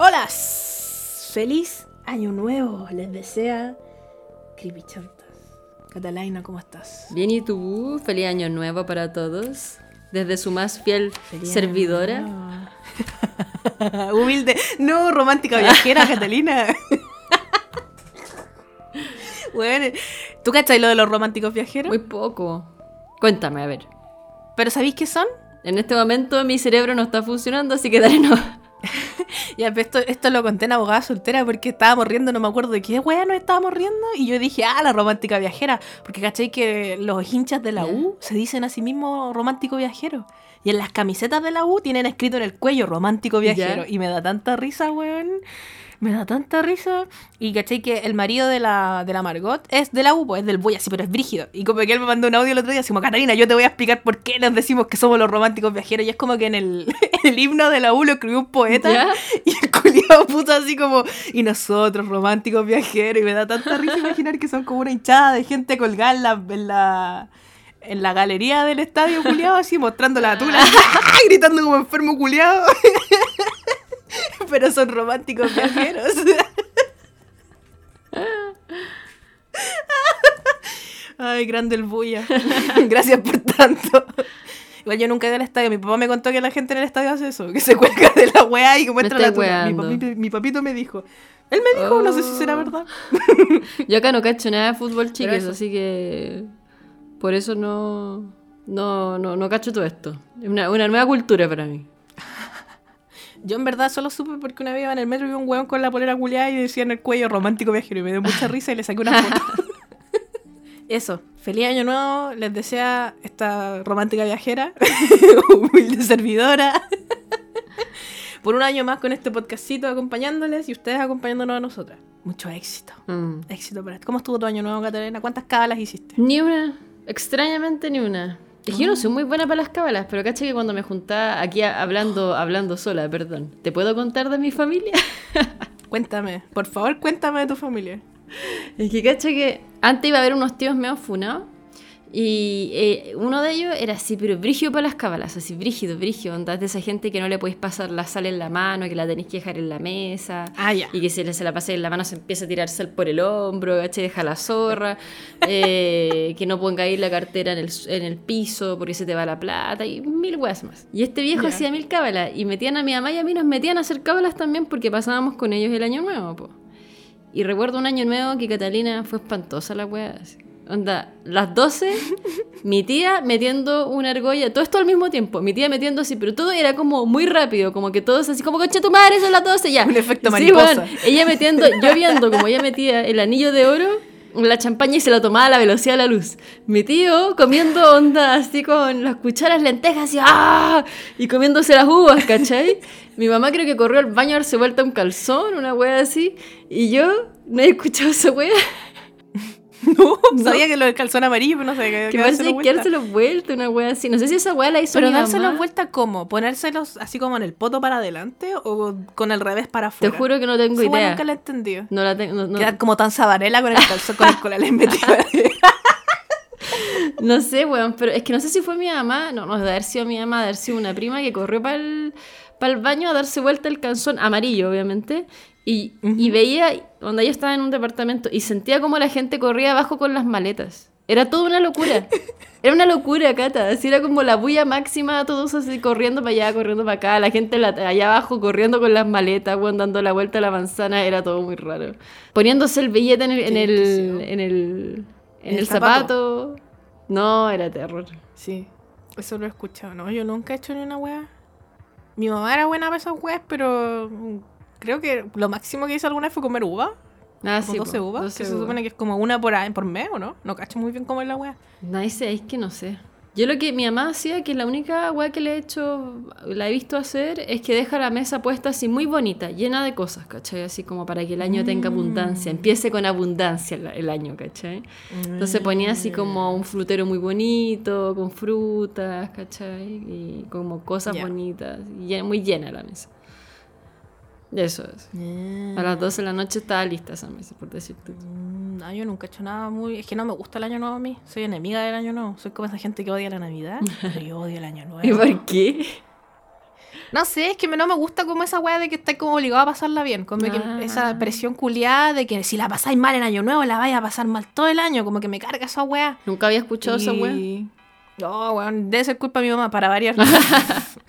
Hola, feliz año nuevo, les desea Creepy Chantas. Catalina, ¿cómo estás? Bien, ¿y tú? Feliz año nuevo para todos. Desde su más fiel Feliz servidora. Humilde. No, romántica viajera, Catalina. bueno, ¿tú cachai lo de los románticos viajeros? Muy poco. Cuéntame, a ver. ¿Pero sabéis qué son? En este momento mi cerebro no está funcionando, así que dale no. Ya, esto, esto lo conté en abogada soltera porque estábamos riendo, no me acuerdo de qué wea nos estábamos riendo. Y yo dije, ah, la romántica viajera. Porque cachai que los hinchas de la. U se dicen a sí mismos romántico viajero. Y en las camisetas de la U tienen escrito en el cuello romántico viajero. Ya. Y me da tanta risa, weón. Me da tanta risa. Y cachai que el marido de la, de la Margot es de la U, pues es del Boy, así, pero es brígido. Y como que él me mandó un audio el otro día, así como, Catalina, yo te voy a explicar por qué nos decimos que somos los románticos viajeros. Y es como que en el, el himno de la U lo escribió un poeta. ¿Ya? Y el culiado puso así como, y nosotros, románticos viajeros, y me da tanta risa imaginar que son como una hinchada de gente colgada en la, en la, en la galería del estadio culiado, así mostrando la tula, gritando como enfermo culiado. Pero son románticos viajeros. Ay, grande el bulla. Gracias por tanto. Igual yo nunca he ido al estadio. Mi papá me contó que la gente en el estadio hace eso, que se cuelga de la weá y que muestra la tula. Mi, papi- mi papito me dijo. Él me dijo, no sé si será Oh. verdad. Yo acá no cacho nada de fútbol, eso. así que por eso no, no, no, no cacho todo esto. Es una, una nueva cultura para mí. Yo en verdad solo supe porque una vez iba en el metro y vi un weón con la polera culiada y decía en el cuello romántico viajero y me dio mucha risa y le saqué una foto. Eso, feliz año nuevo, les desea esta romántica viajera, humilde servidora, por un año más con este podcastito acompañándoles y ustedes acompañándonos a nosotras. Mucho éxito, Mm. éxito para esto. ¿Cómo estuvo tu año nuevo, Catalina? ¿Cuántas cábalas hiciste? Ni una, extrañamente ni una. Es que yo no soy muy buena para las cábalas, pero caché que cuando me juntaba aquí hablando, hablando sola, perdón, ¿te puedo contar de mi familia? Cuéntame, por favor, cuéntame de tu familia. Es que caché que antes iba a haber unos tíos medio funados y eh, uno de ellos era así, pero brígido para las cábalas, así brígido, brígido, onda de esa gente que no le podéis pasar la sal en la mano, que la tenéis que dejar en la mesa. Ah, ya. Y que si se la pase en la mano se empieza a tirar sal por el hombro, ¿cachai? Deja la zorra, eh, que no ponga ahí la cartera en el, en el piso porque se te va la plata y mil weas más. Y este viejo Ya. hacía mil cábalas y metían a mi mamá y a mí nos metían a hacer cábalas también porque pasábamos con ellos el año nuevo, po. Y recuerdo un año nuevo que Catalina fue espantosa la wea. así. Onda, las 12, mi tía metiendo una argolla, todo esto al mismo tiempo, mi tía metiendo así, pero todo era como muy rápido, como que todos así, como concha tu madre, son las 12 ya. Un efecto Sí, mariposa. weón, ella metiendo, yo viendo como ella metía el anillo de oro, la champaña y se la tomaba a la velocidad de la luz. Mi tío comiendo onda así con las cucharas lentejas y ¡ah! Y comiéndose las uvas, ¿cachai? Mi mamá creo que corrió al baño a darse vuelta un calzón, una wea así. Y yo no he escuchado esa wea. No, sabía que lo del calzón amarillo, pero no sabía que, Que parece dárselo que vuelta. una wea así. No sé si esa wea la hizo Pero mi dárselo mamá. vuelta cómo? ¿Ponérselos así como en el poto para adelante o con el revés para Te afuera? juro que no tengo Esa idea. nunca la he entendido. No la tengo. No, no- Queda como tan sabanela con el calzón con el cola le metido. No sé, weón, pero es que no sé si fue mi mamá, no, no, de haber sido mi mamá, de haber sido una prima que corrió para el, baño a darse vuelta el calzón, amarillo, obviamente, y, y veía, donde yo estaba en un departamento, y sentía como la gente corría abajo con las maletas. Era toda una locura. Era una locura, Cata. Así era como la bulla máxima, todos así corriendo para allá, corriendo para acá, la gente la- allá abajo corriendo con las maletas, weón, dando la vuelta a la manzana, era todo muy raro. Poniéndose el billete en el, en el, en el, en el el zapato. zapato. No, era terror. Sí, eso lo he escuchado. No, yo nunca he hecho ni una wea. Mi mamá era buena para esas weas, pero creo que lo máximo que hice alguna vez fue comer uva. Ah, Como sí, 12 po, uvas. 12 que se supone que es como una por, por mes, ¿o no? No cacho muy bien cómo es la wea. No sé, es que no sé. Yo lo que mi mamá hacía, que la única weá que le he hecho, la he visto hacer, es que deja la mesa puesta así muy bonita, llena de cosas, ¿cachai? Así como para que el año tenga abundancia, empiece con abundancia el, el año, ¿cachai? Entonces ponía así como un frutero muy bonito, con frutas, ¿cachai? Y como cosas Ya. bonitas, y muy llena la mesa. Eso es. A las 12 de la noche estaba lista esa mesa, por decirte. Mm, No, yo nunca he hecho nada muy... Es que no me gusta el año nuevo a mí. Soy enemiga del año nuevo. Soy como esa gente que odia la Navidad, pero yo odio el año nuevo. ¿Y por qué? No sé, es que no me gusta como esa weá de que estáis como obligado a pasarla bien. Como que Ah. esa presión culiada de que si la pasáis mal en año nuevo, la vais a pasar mal todo el año. Como que me carga esa weá. Nunca había escuchado esa weá. No, weón, debe ser culpa de mi mamá, para variar.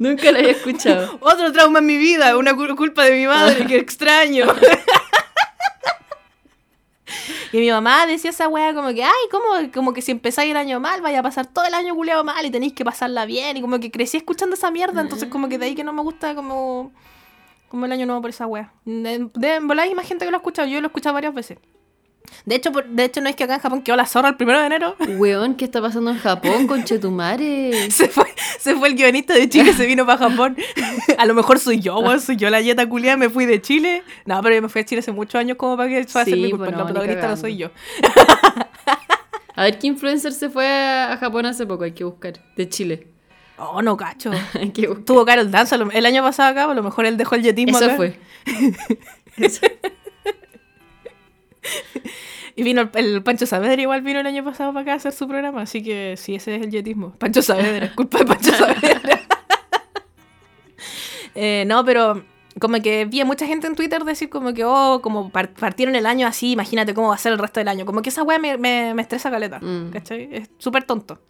Nunca la había escuchado. Otro trauma en mi vida, una cul- culpa de mi madre, que extraño. y mi mamá decía esa weá como que, ay, como, como que si empezáis el año mal, vaya a pasar todo el año culeado mal y tenéis que pasarla bien. Y como que crecí escuchando esa mierda, entonces como que de ahí que no me gusta como, como el año nuevo por esa weá. De, de hay más gente que lo ha escuchado, yo lo he escuchado varias veces. De hecho, por- de hecho no es que acá en Japón quedó la zorra el primero de enero. Weón, ¿qué está pasando en Japón con Chetumare? Se fue, se fue el guionista de Chile, se vino para Japón. A lo mejor soy yo, weón, soy yo la yeta culiada, me fui de Chile. No, pero yo me fui a Chile hace muchos años como para que eso Sí, mi culpa. pues la ni protagonista no soy yo. A ver qué influencer se fue a Japón hace poco, hay que buscar. De Chile. Oh, no, cacho. Hay que. Tuvo Carol Dance a lo- el año pasado acá, a lo mejor él dejó el yetismo Eso acá. fue. Eso. Y vino el, el Pancho Saavedra, igual vino el año pasado para acá a hacer su programa, así que sí, ese es el yetismo. Pancho Saavedra, es culpa de Pancho Saavedra. Eh, no, pero como que vi a mucha gente en Twitter decir como que, oh, como par- partieron el año así, imagínate cómo va a ser el resto del año. Como que esa weá me, me, me estresa caleta, Mm. ¿cachai? Es súper tonto.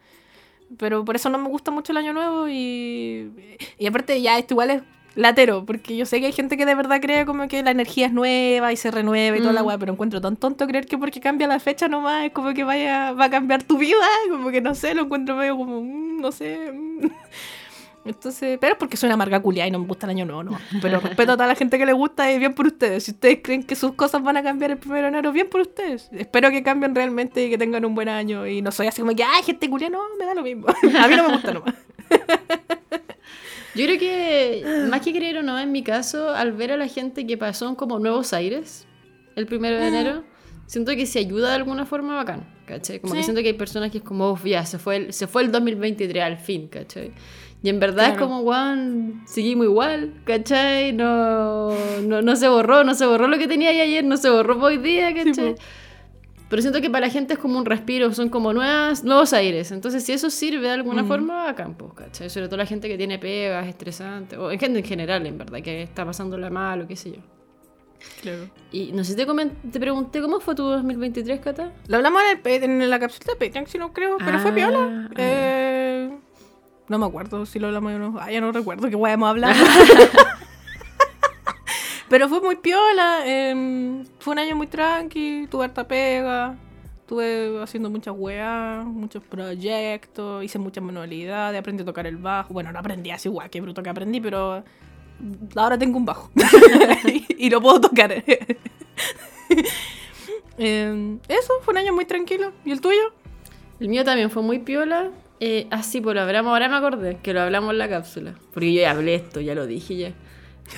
Pero por eso no me gusta mucho el año nuevo y, y aparte ya esto igual es latero, porque yo sé que hay gente que de verdad cree como que la energía es nueva y se renueva y toda la Mm. weá, pero encuentro tan tonto creer que porque cambia la fecha nomás es como que vaya, va a cambiar tu vida, como que no sé, lo encuentro medio como, mm, no sé. mm. Entonces, pero es porque soy una amarga culia y no me gusta el año nuevo, no. Pero respeto a toda la gente que le gusta y bien por ustedes. Si ustedes creen que sus cosas van a cambiar el primero de enero, bien por ustedes. Espero que cambien realmente y que tengan un buen año. Y no soy así como que, ay, gente culia, no, me da lo mismo. a mí no me gusta nomás. Yo creo que, más que creer o no, en mi caso, al ver a la gente que pasó como nuevos aires el primero de enero, siento que se ayuda de alguna forma bacán, ¿cachai? Como que Sí. siento que hay personas que es como, "Uf, ya, se fue, el, se fue el 2023 al fin, ¿cachai? Y en verdad es Claro. como, weón, seguimos igual, ¿cachai? No, no, no se borró, no se borró lo que tenía ahí ayer, no se borró hoy día, ¿cachai? po. Pero siento que para la gente es como un respiro, son como nuevas, nuevos aires. Entonces, si eso sirve de alguna Mm. forma, a campo, ¿cachai? Sobre todo la gente que tiene pegas, estresante, o en gente en general, en verdad, que está pasándola mal o qué sé yo. Claro. Y no sé, te, comen- te pregunté, ¿cómo fue tu 2023, Cata? Lo hablamos en, el en la cápsula de Patreon, si no creo, pero fue Ah, piola. ah. Eh, no me acuerdo si lo hablamos o no. Ah, ya no recuerdo qué hemos hablado. pero fue muy piola. eh, fue un año muy tranqui, tuve harta pega. Estuve haciendo muchas weas, muchos proyectos, hice muchas manualidades, aprendí a tocar el bajo. Bueno, no aprendí así, guau, qué bruto que aprendí, pero ahora tengo un bajo. y, lo puedo tocar. Eh, eso, fue un año muy tranquilo. ¿Y el tuyo? El mío también fue muy piola. Eh, ah, sí, pues lo hablamos, ahora me acordé que lo hablamos en la cápsula. Porque yo ya hablé esto, ya lo dije ya.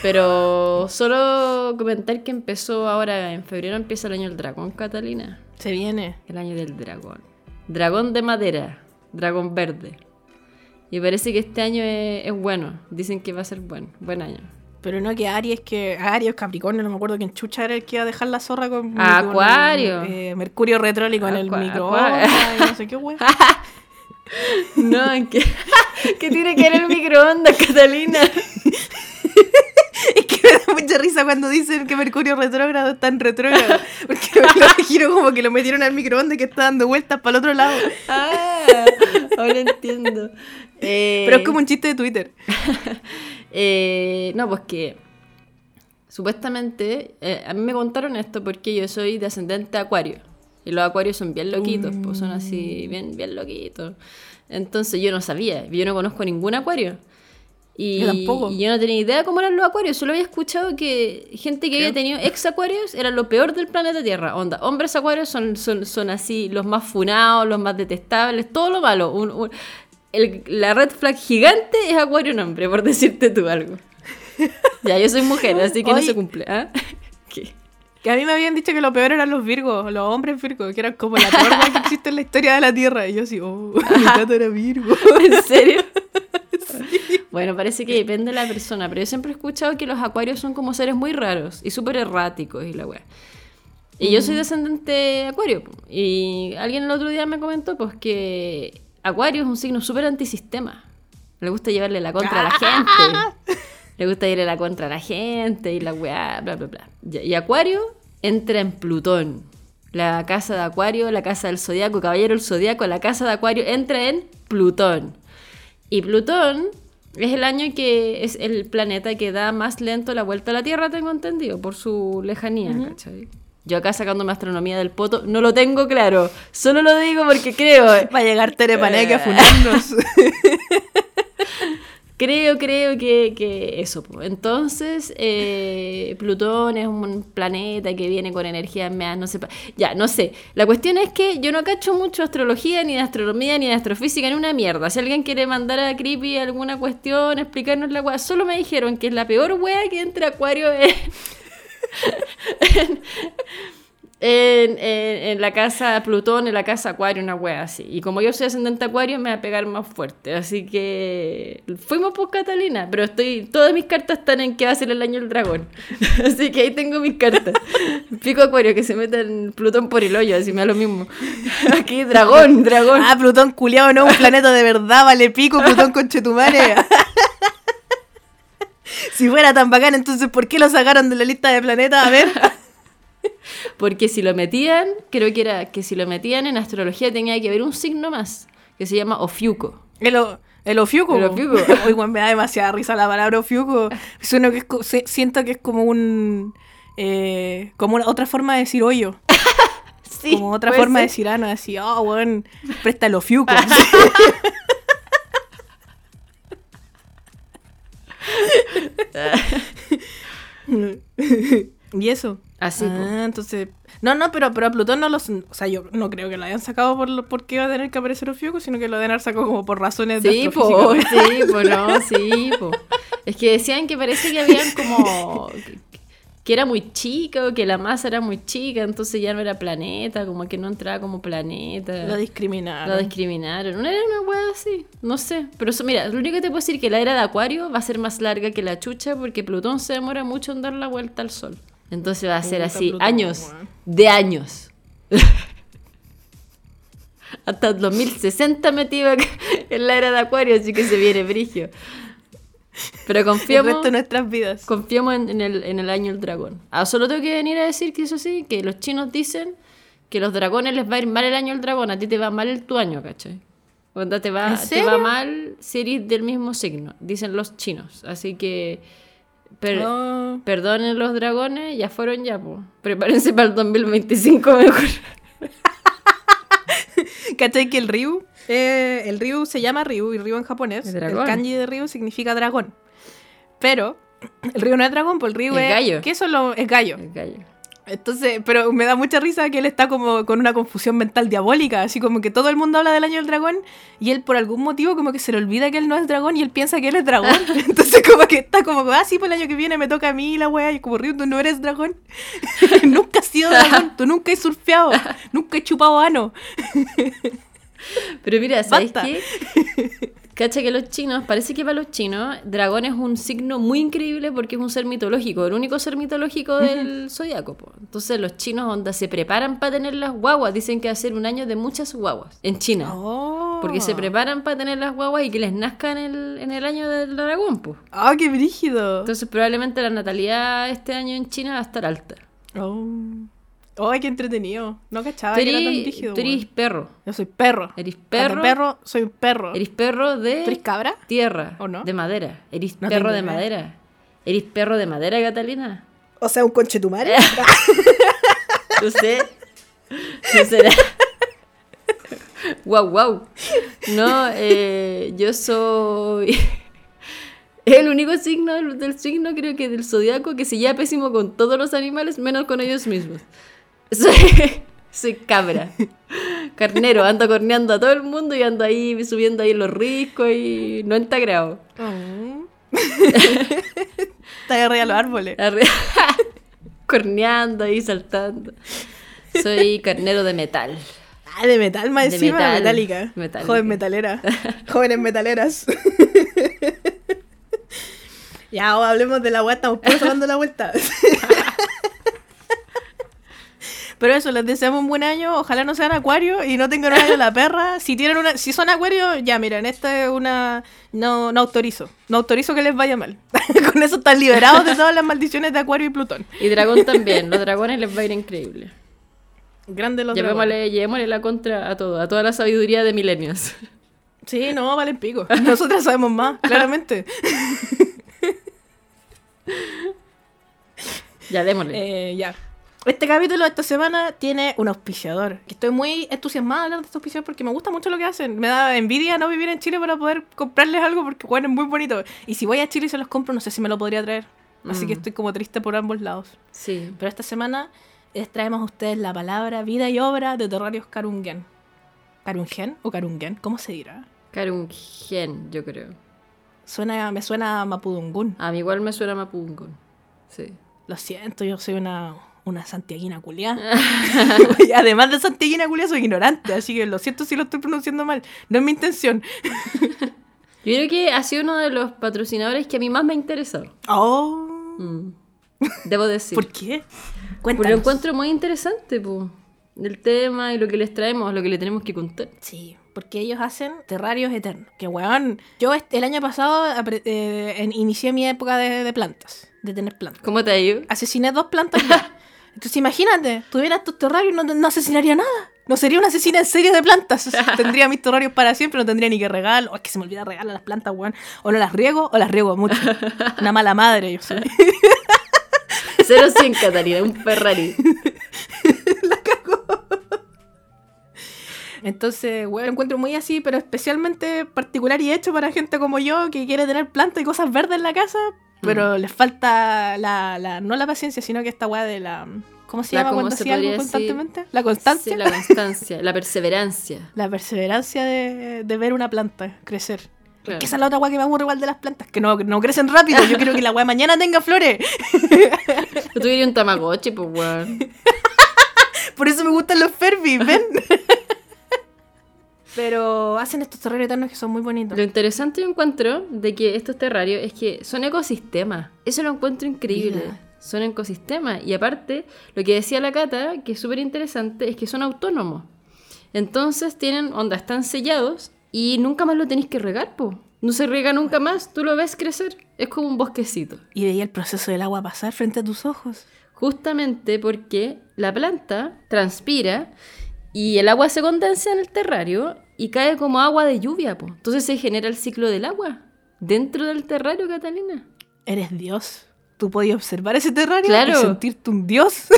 Pero solo comentar que empezó ahora, en febrero empieza el año del dragón, Catalina. Se viene. El año del dragón. Dragón de madera, dragón verde. Y parece que este año es, es bueno. Dicen que va a ser buen, buen año. Pero no que Aries, que Aries, Capricornio, no me acuerdo quién chucha era el que iba a dejar la zorra con, Ah, con, Acuario. eh, Mercurio retrólico en el microondas y no sé qué wey. No, ¿en qué, ¿qué tiene que ver el microondas, Catalina? es que me da mucha risa cuando dicen que Mercurio retrógrado está en retrógrado. Porque me lo imagino como que lo metieron al microondas que está dando vueltas para el otro lado. Ah, ahora entiendo. Eh, Pero es como un chiste de Twitter. Eh, no, pues que supuestamente eh, a mí me contaron esto porque yo soy de ascendente acuario y los acuarios son bien loquitos, pues son así bien bien loquitos. Entonces yo no sabía, yo no conozco ningún acuario. Y Yo tampoco. y yo no tenía idea cómo eran los acuarios, solo había escuchado que gente que había tenido ex acuarios era lo peor del planeta Tierra. Onda, hombres acuarios son, son, son así los más funados, los más detestables, todo lo malo. Un- un- el- la red flag gigante es acuario nombre, por decirte tú algo. Ya, yo soy mujer, así que no se cumple. ¿ah? Que a mí me habían dicho que lo peor eran los virgos, los hombres virgos, que eran como la peor weá que existe en la historia de la Tierra. Y yo así, oh, mi gato era virgo. ¿En serio? Bueno, parece que depende de la persona, pero yo siempre he escuchado que los acuarios son como seres muy raros y súper erráticos y la wea. Y yo soy descendente acuario. Y alguien el otro día me comentó pues que acuario es un signo súper antisistema. Le gusta llevarle la contra a la gente. Le gusta irle la contra a la gente y la weá, bla, bla, bla. Y, y Acuario entra en Plutón. La casa de Acuario, la casa del Zodíaco, Caballero del Zodíaco, la casa de Acuario entra en Plutón. Y Plutón es el año que es el planeta que da más lento la vuelta a la Tierra, tengo entendido, por su lejanía, ¿cachai? Yo acá sacándome astronomía del poto, no lo tengo claro. Solo lo digo porque creo. Va a llegar Tere Paneque a funarnos. Creo, creo que, que eso. Entonces, eh, Plutón es un planeta que viene con energías meas, no sé. Ya, no sé. La cuestión es que yo no cacho mucho astrología, ni de astronomía, ni de astrofísica, ni una mierda. Si alguien quiere mandar a Creepy alguna cuestión, explicarnos la weá, solo me dijeron que es la peor wea que entre Acuario en, en, en- en la casa Plutón, en la casa Acuario, una wea así. Y como yo soy ascendente Acuario, me va a pegar más fuerte. Así que fuimos por Catalina, pero estoy todas mis cartas están en que va a ser el año del dragón. así que ahí tengo mis cartas. Pico Acuario, que se meta en Plutón por el hoyo, así me da lo mismo. Aquí, dragón, dragón. ah, Plutón culiao, no, un planeta de verdad, vale pico, Plutón con Chetumare. si fuera tan bacán, entonces ¿por qué lo sacaron de la lista de planetas? A ver. Porque si lo metían, creo que era que si lo metían en astrología tenía que haber un signo más, que se llama Ofiuco. El, o- el Ofiuco. El Ofiuco. Weón, me da demasiada risa la palabra Ofiuco. Suena que es siento que es como un... eh, como una- otra forma de decir hoyo. Sí, como otra forma de decir ano, así, oh, weón, presta el Ofiuco. y eso. Así. Ah, entonces... No, no, pero, pero a Plutón no los... O sea, yo no creo que lo hayan sacado por lo- porque iba a tener que aparecer Ofiuco, sino que lo deben haber sacado como por razones de Sí, astrofísica, po, sí, po, no, sí, po. Es que decían que parece que habían como... que- Que era muy chica o que la masa era muy chica, entonces ya no era planeta, como que no entraba como planeta. Lo discriminaron. Lo discriminaron. No era una wea así. No sé. Pero eso, mira, lo único que te puedo decir es que la era de Acuario va a ser más larga que la chucha porque Plutón se demora mucho en dar la vuelta al Sol. Entonces va a ser así, años. De años. Hasta el 2060 metido en la era de Acuario, así que se viene brigio. Pero El confiamos, resto de nuestras vidas. confiamos en, en el, en el año del dragón. Ah, solo tengo que venir a decir que eso sí, que los chinos dicen que los dragones les va a ir mal el año del dragón, a ti te va mal el tu año, ¿cachai? Onda te va, ¿En te va mal si eres del mismo signo, dicen los chinos. Así que per- No. perdonen los dragones, ya fueron ya. Prepárense para el 2025 mejor. ¿Cachai que el Ryu? eh, el Ryu se llama Ryu y Ryu en japonés. El kanji de Ryu significa dragón. Pero el Ryu no es dragón, pues el Ryu Es es. gallo. ¿Qué eso lo- es gallo? El gallo. Entonces, pero me da mucha risa que él está como con una confusión mental diabólica, así como que todo el mundo habla del año del dragón y él por algún motivo como que se le olvida que él no es dragón y él piensa que él es dragón. Entonces como que está como, ah, sí, pues el año que viene me toca a mí la wea y como tú no eres dragón. nunca has sido dragón, tú nunca has surfeado, nunca has chupado ano. Pero mira, ¿sabes Basta. qué? Cacha que los chinos, parece que para los chinos, dragón es un signo muy increíble porque es un ser mitológico, el único ser mitológico del zodiaco. Entonces los chinos, onda, se preparan para tener las guaguas. Dicen que va a ser un año de muchas guaguas en China. Oh. Porque se preparan para tener las guaguas y que les nazcan en el, en el año del dragón, pues. Ah, qué brígido. Entonces probablemente la natalidad este año en China va a estar alta. Oh. Ay, qué entretenido. No cachaba que era tan eres, brígido. tú eres perro. Yo soy perro. Eres perro. perro, soy un perro. Eres perro de... ¿Tú eres cabra? Tierra. ¿O no? De madera. Eres No perro de idea. madera. Eres perro de madera, Catalina. O sea, un conchetumare. No sé. No será. Wow, wow. No, eh, yo soy. Es el único signo del, del signo, creo que del zodiaco, que se lleva pésimo con todos los animales, menos con ellos mismos. Soy, soy cabra. Carnero, ando corneando a todo el mundo y ando ahí subiendo ahí los riscos y no grado. Oh. Está arriba de los árboles. Corneando ahí, saltando. Soy carnero de metal. Ah, de metal más De encima, metal. metálica. Metálica. Joven metalera. Jóvenes metaleras. ya, o hablemos de la weá, estamos todos dando la vuelta. Pero eso, les deseamos un buen año. Ojalá no sean acuarios y no tengan año la perra. Si tienen una, si son acuarios, ya miren, esta es una. No, no autorizo. No autorizo que les vaya mal. Con eso están liberados de todas las maldiciones de Acuario y Plutón. Y dragón también. Los dragones les va a ir increíble. Grande los dragones. Llevémosle, llevémosle la contra a todo, a toda la sabiduría de milenios. Sí, no, valen pico. Nosotras sabemos más, claramente. Ya, démosle. Eh, ya. Este capítulo de esta semana tiene un auspiciador. Que estoy muy entusiasmada de hablar de este auspiciador porque me gusta mucho lo que hacen. Me da envidia no vivir en Chile para poder comprarles algo porque bueno, es muy bonito. Y si voy a Chile y se los compro, no sé si me lo podría traer. Así que Mm. estoy como triste por ambos lados. Sí. Pero esta semana les traemos a ustedes la palabra vida y obra de Terrarios Karungen. ¿Karungen o Karungen? ¿Cómo se dirá? Karungen, yo creo. Suena, me suena a Mapudungun. A mí igual me suena Mapudungun. Sí. Lo siento, yo soy una, una santiaguina culiá. Además de santiaguina culiá, soy ignorante, así que lo siento si lo estoy pronunciando mal. No es mi intención. Yo creo que ha sido uno de los patrocinadores que a mí más me ha interesado. Oh, Mm. Debo decir. ¿Por qué? Porque Cuéntanos. lo encuentro muy interesante, po. El tema y lo que les traemos, lo que le tenemos que contar. Sí, porque ellos hacen terrarios eternos. Que weón, yo el año pasado eh, inicié mi época de, de plantas, de tener plantas. ¿Cómo te ha ido? Asesiné dos plantas ya. Entonces imagínate, tuviera estos terrarios no, no asesinaría nada. No sería una asesina en serie de plantas. tendría mis terrarios para siempre, no tendría ni que regalar. O es que se me olvida regalar las plantas, weón. O no las riego o las riego mucho. Una mala madre, yo soy. Cero 100, Catalina, un Ferrari. Entonces, weón, lo encuentro muy así, pero especialmente particular y hecho para gente como yo que quiere tener plantas y cosas verdes en la casa, pero les falta la, la- no la paciencia, sino que esta weá de la... ¿Cómo se La- llama ¿cómo cuando se hacía algo decir? constantemente? La constancia. Sí, la constancia, la perseverancia. La perseverancia de, de ver una planta crecer. Claro. Que esa es la otra weá que me aburre igual de las plantas, que no, no crecen rápido. Yo quiero que la weá mañana tenga flores. Yo tuviera un Tamagotchi, pues, weón. Por eso me gustan los Furby, ¿ven? Pero hacen estos terrarios eternos que son muy bonitos. Lo interesante yo encuentro de que estos terrarios es que son ecosistemas. Eso lo encuentro increíble. Son ecosistemas. Y aparte, lo que decía la Cata, que es súper interesante, es que son autónomos. Entonces tienen, onda, están sellados y nunca más lo tenéis que regar, po. No se riega nunca más, tú lo ves crecer. Es como un bosquecito. Y veía el proceso del agua pasar frente a tus ojos. Justamente porque la planta transpira y el agua se condensa en el terrario y cae como agua de lluvia, po. Entonces se genera el ciclo del agua dentro del terrario, Catalina. Eres Dios. Tú podías observar ese terrario Claro. y sentirte un Dios.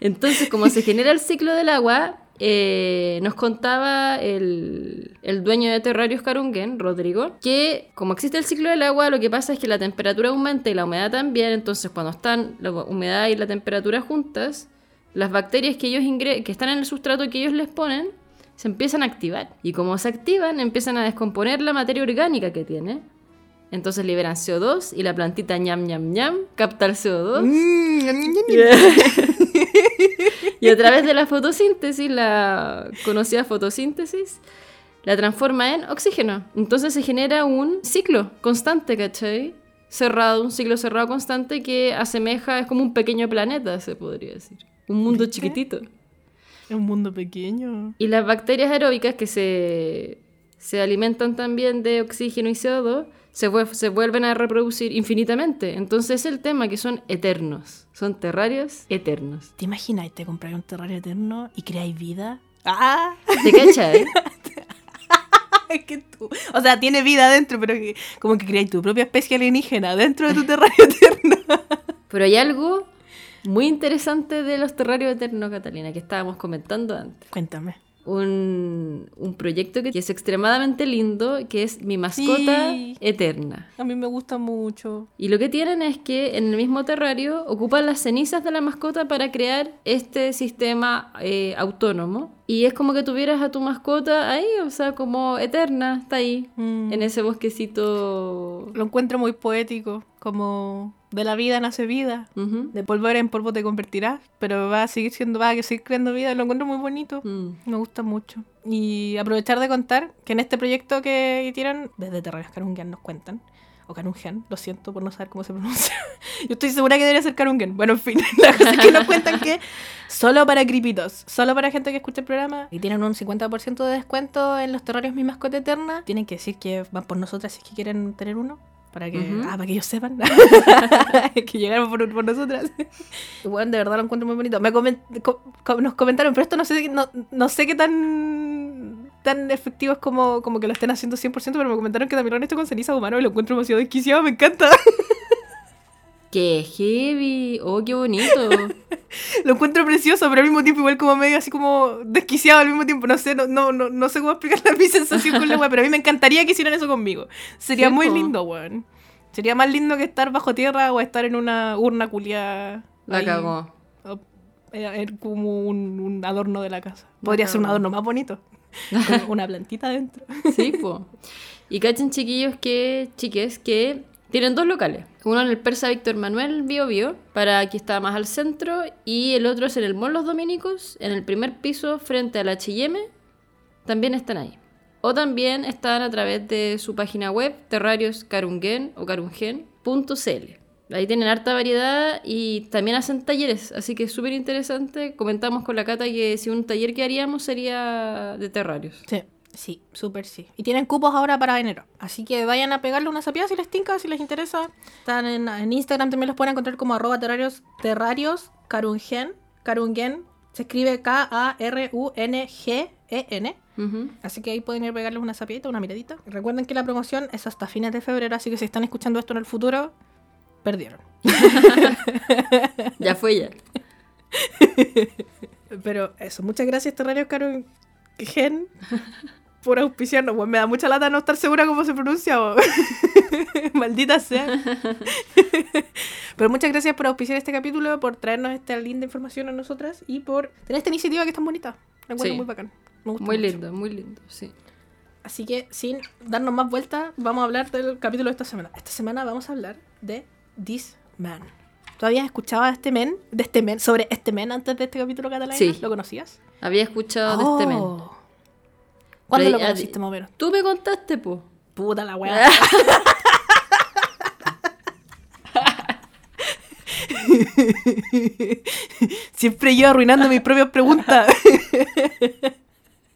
Entonces, como se genera el ciclo del agua, eh, nos contaba el, el dueño de Terrarios Carungen, Rodrigo, que como existe el ciclo del agua, lo que pasa es que la temperatura aumenta y la humedad también. Entonces, cuando están la humedad y la temperatura juntas, las bacterias que, ellos que están en el sustrato que ellos les ponen se empiezan a activar. Y como se activan, empiezan a descomponer la materia orgánica que tiene. Entonces liberan CO2 y la plantita ñam ñam ñam capta el CO2. Mm, Y a través de la fotosíntesis, la conocida fotosíntesis, la transforma en oxígeno. Entonces se genera un ciclo constante, ¿cachai? Cerrado, un ciclo cerrado constante que asemeja, es como un pequeño planeta, se podría decir. Un mundo ¿Viste? chiquitito. Es un mundo pequeño. Y las bacterias aeróbicas que se, se alimentan también de oxígeno y CO2 se, se vuelven a reproducir infinitamente. Entonces el tema que son eternos. Son terrarios eternos. ¿Te imaginas? Te compráis un terrario eterno y creáis vida. ¡Ah! ¿Te cachai? Es que tú. O sea, tiene vida adentro, pero que- como que creáis tu propia especie alienígena dentro de tu terrario eterno. Pero hay algo muy interesante de los terrarios eternos, Catalina, que estábamos comentando antes. Cuéntame. Un, un proyecto que es extremadamente lindo, que es Mi Mascota Sí. Eterna. A mí me gusta mucho. Y lo que tienen es que en el mismo terrario ocupan las cenizas de la mascota para crear este sistema eh, autónomo. Y es como que tuvieras a tu mascota ahí, o sea, como eterna, está ahí, Mm. en ese bosquecito. Lo encuentro muy poético. Como de la vida nace vida. Ujú. De polvo en polvo te convertirás. Pero va a seguir siendo, va a seguir creando vida. Lo encuentro muy bonito. Mm. Me gusta mucho. Y aprovechar de contar que en este proyecto que hicieron, desde Terrarios Carungian nos cuentan, o Carungen, lo siento por no saber cómo se pronuncia. Yo estoy segura que debería ser Carungen. Bueno, en fin, la cosa es que nos cuentan que solo para creepitos, solo para gente que escucha el programa y tienen un 50% de descuento en los terrarios Mi Mascota Eterna, tienen que decir que van por nosotras si es que quieren tener uno. Para que, ah, para que ellos sepan que llegaron por, por nosotras. Bueno, de verdad lo encuentro muy bonito. Me comen- co- co- nos comentaron, pero esto no sé, no, no sé qué tan tan efectivo es como, como que lo estén haciendo 100%, pero me comentaron que también lo han hecho con ceniza humano y lo encuentro demasiado desquiciado, me encanta. ¡Qué heavy! ¡Oh, qué bonito! lo encuentro precioso, pero al mismo tiempo igual como medio así como desquiciado al mismo tiempo. No sé, no, no, no, no sé cómo explicar mi sensación con la wea, pero a mí me encantaría que hicieran eso conmigo. Sería muy lindo, weón. Sería más lindo que estar bajo tierra o estar en una urna culiada. La ahí, cagó. o- eh, eh, como un, un adorno de la casa. Podría La ser un adorno más bonito. Con una plantita dentro. Sí, po. Y cachen, chiquillos, que, chiques, que tienen dos locales. Uno en el Persa Víctor Manuel Bio Bio, para aquí está más al centro, y el otro es en el Mall Los Dominicos, en el primer piso frente al H&M. También están ahí. O también están a través de su página web, terrarioscarungen o carungen.cl. Ahí tienen harta variedad y también hacen talleres, así que es súper interesante. Comentamos con la Cata que si un taller que haríamos sería de terrarios. Sí, sí, súper sí. Y tienen cupos ahora para enero. Así que vayan a pegarle una sapiada si les tinca, si les interesa. Están en, en Instagram, también los pueden encontrar como arroba terrarios, terrarios carungen. Carungen se escribe K-A-R-U-N-G-E-N. Ujú. Así que ahí pueden ir a pegarles una sapiadita, una miradita. Recuerden que la promoción es hasta fines de febrero, así que si están escuchando esto en el futuro, perdieron. Ya fue ya. Pero eso, muchas gracias Terrarios Carungen por auspiciarnos. Bueno, me da mucha lata no estar segura cómo se pronuncia. Maldita sea. Pero muchas gracias por auspiciar este capítulo, por traernos esta linda información a nosotras y por tener esta iniciativa que es tan bonita. La encuentro Sí. muy bacán. Me gusta Muy mucho. lindo, muy lindo, sí. Así que sin darnos más vueltas, vamos a hablar del capítulo de esta semana. Esta semana vamos a hablar de This Man. ¿Tú habías escuchado de este men, de este men, sobre este men antes de este capítulo catalán? Sí. ¿Lo conocías? Había escuchado de este men. ¿Cuándo Pero lo conociste, más o menos? Tú me contaste, po. Puta la weá. Siempre yo arruinando mis propias preguntas.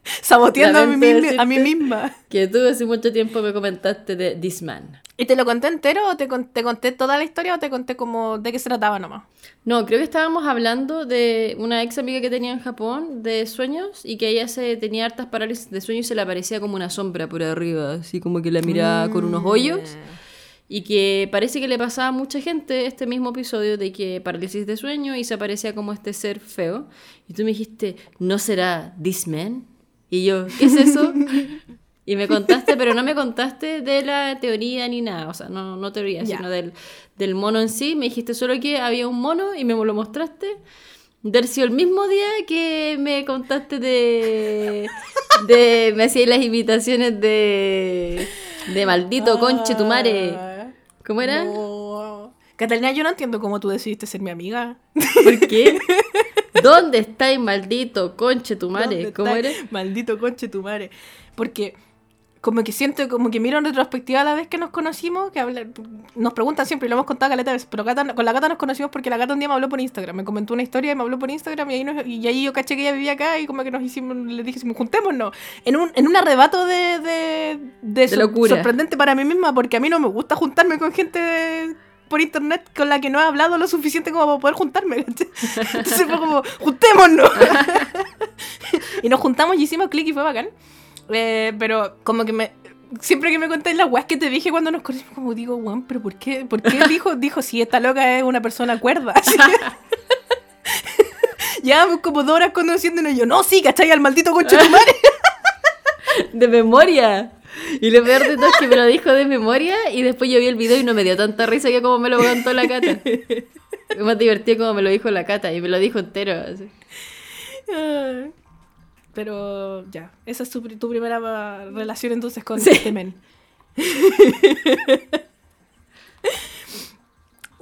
Saboteando a mí, misma, a mí misma. Que tú hace mucho tiempo me comentaste de This Man. ¿Y te lo conté entero o te, te conté toda la historia o te conté como de qué se trataba nomás? No, creo que estábamos hablando de una ex amiga que tenía en Japón de sueños y que ella se tenía hartas parálisis de sueño y se le aparecía como una sombra por arriba, así como que la miraba con unos hoyos. Y que parece que le pasaba a mucha gente este mismo episodio de que parálisis de sueño y se aparecía como este ser feo. Y tú me dijiste, ¿no será This Man? Y yo, ¿qué es eso? y me contaste, pero no me contaste de la teoría ni nada. O sea, no, no teoría, Ya. sino del, del mono en sí. Me dijiste solo que había un mono y me lo mostraste. De haber sido el mismo día que me contaste de. de me hacías las imitaciones de. de maldito conche tu madre. Ah, ¿Cómo era? no. Catalina, yo no entiendo cómo tú decidiste ser mi amiga. ¿Por qué? ¿Dónde estáis, maldito conche tu ¿Dónde madre? ¿Cómo era? Maldito conche tu madre. Porque como que siento, como que miro en retrospectiva la vez que nos conocimos, que habla- nos preguntan siempre, y lo hemos contado caleta de veces, pero Cata- con la gata nos conocimos porque la gata un día me habló por Instagram, me comentó una historia y me habló por Instagram y ahí, nos- y ahí yo caché que ella vivía acá y como que nos hicimos, le dije, juntémonos, en un, en un arrebato de, de, de, De locura. sorprendente para mí misma, porque a mí no me gusta juntarme con gente por internet con la que no he hablado lo suficiente como para poder juntarme. Entonces fue como, juntémonos. y nos juntamos y hicimos clic y fue bacán. Eh, pero como que me... Siempre que me contáis las weas que te dije cuando nos conocimos, como digo, weón, pero ¿por qué? ¿Por qué dijo, dijo si esta loca es una persona cuerda? Llevamos como dos horas conociéndonos y yo, no, sí, ¿cachai? Al maldito coche de tu madre. De memoria. Y lo peor de todo es que me lo dijo de memoria y después yo vi el video y no me dio tanta risa que como me lo contó la cata. Fue más divertido como me lo dijo la cata y me lo dijo entero. así. Ay. Pero ya, esa es tu, pri- tu primera ah, relación entonces con Sí. este men.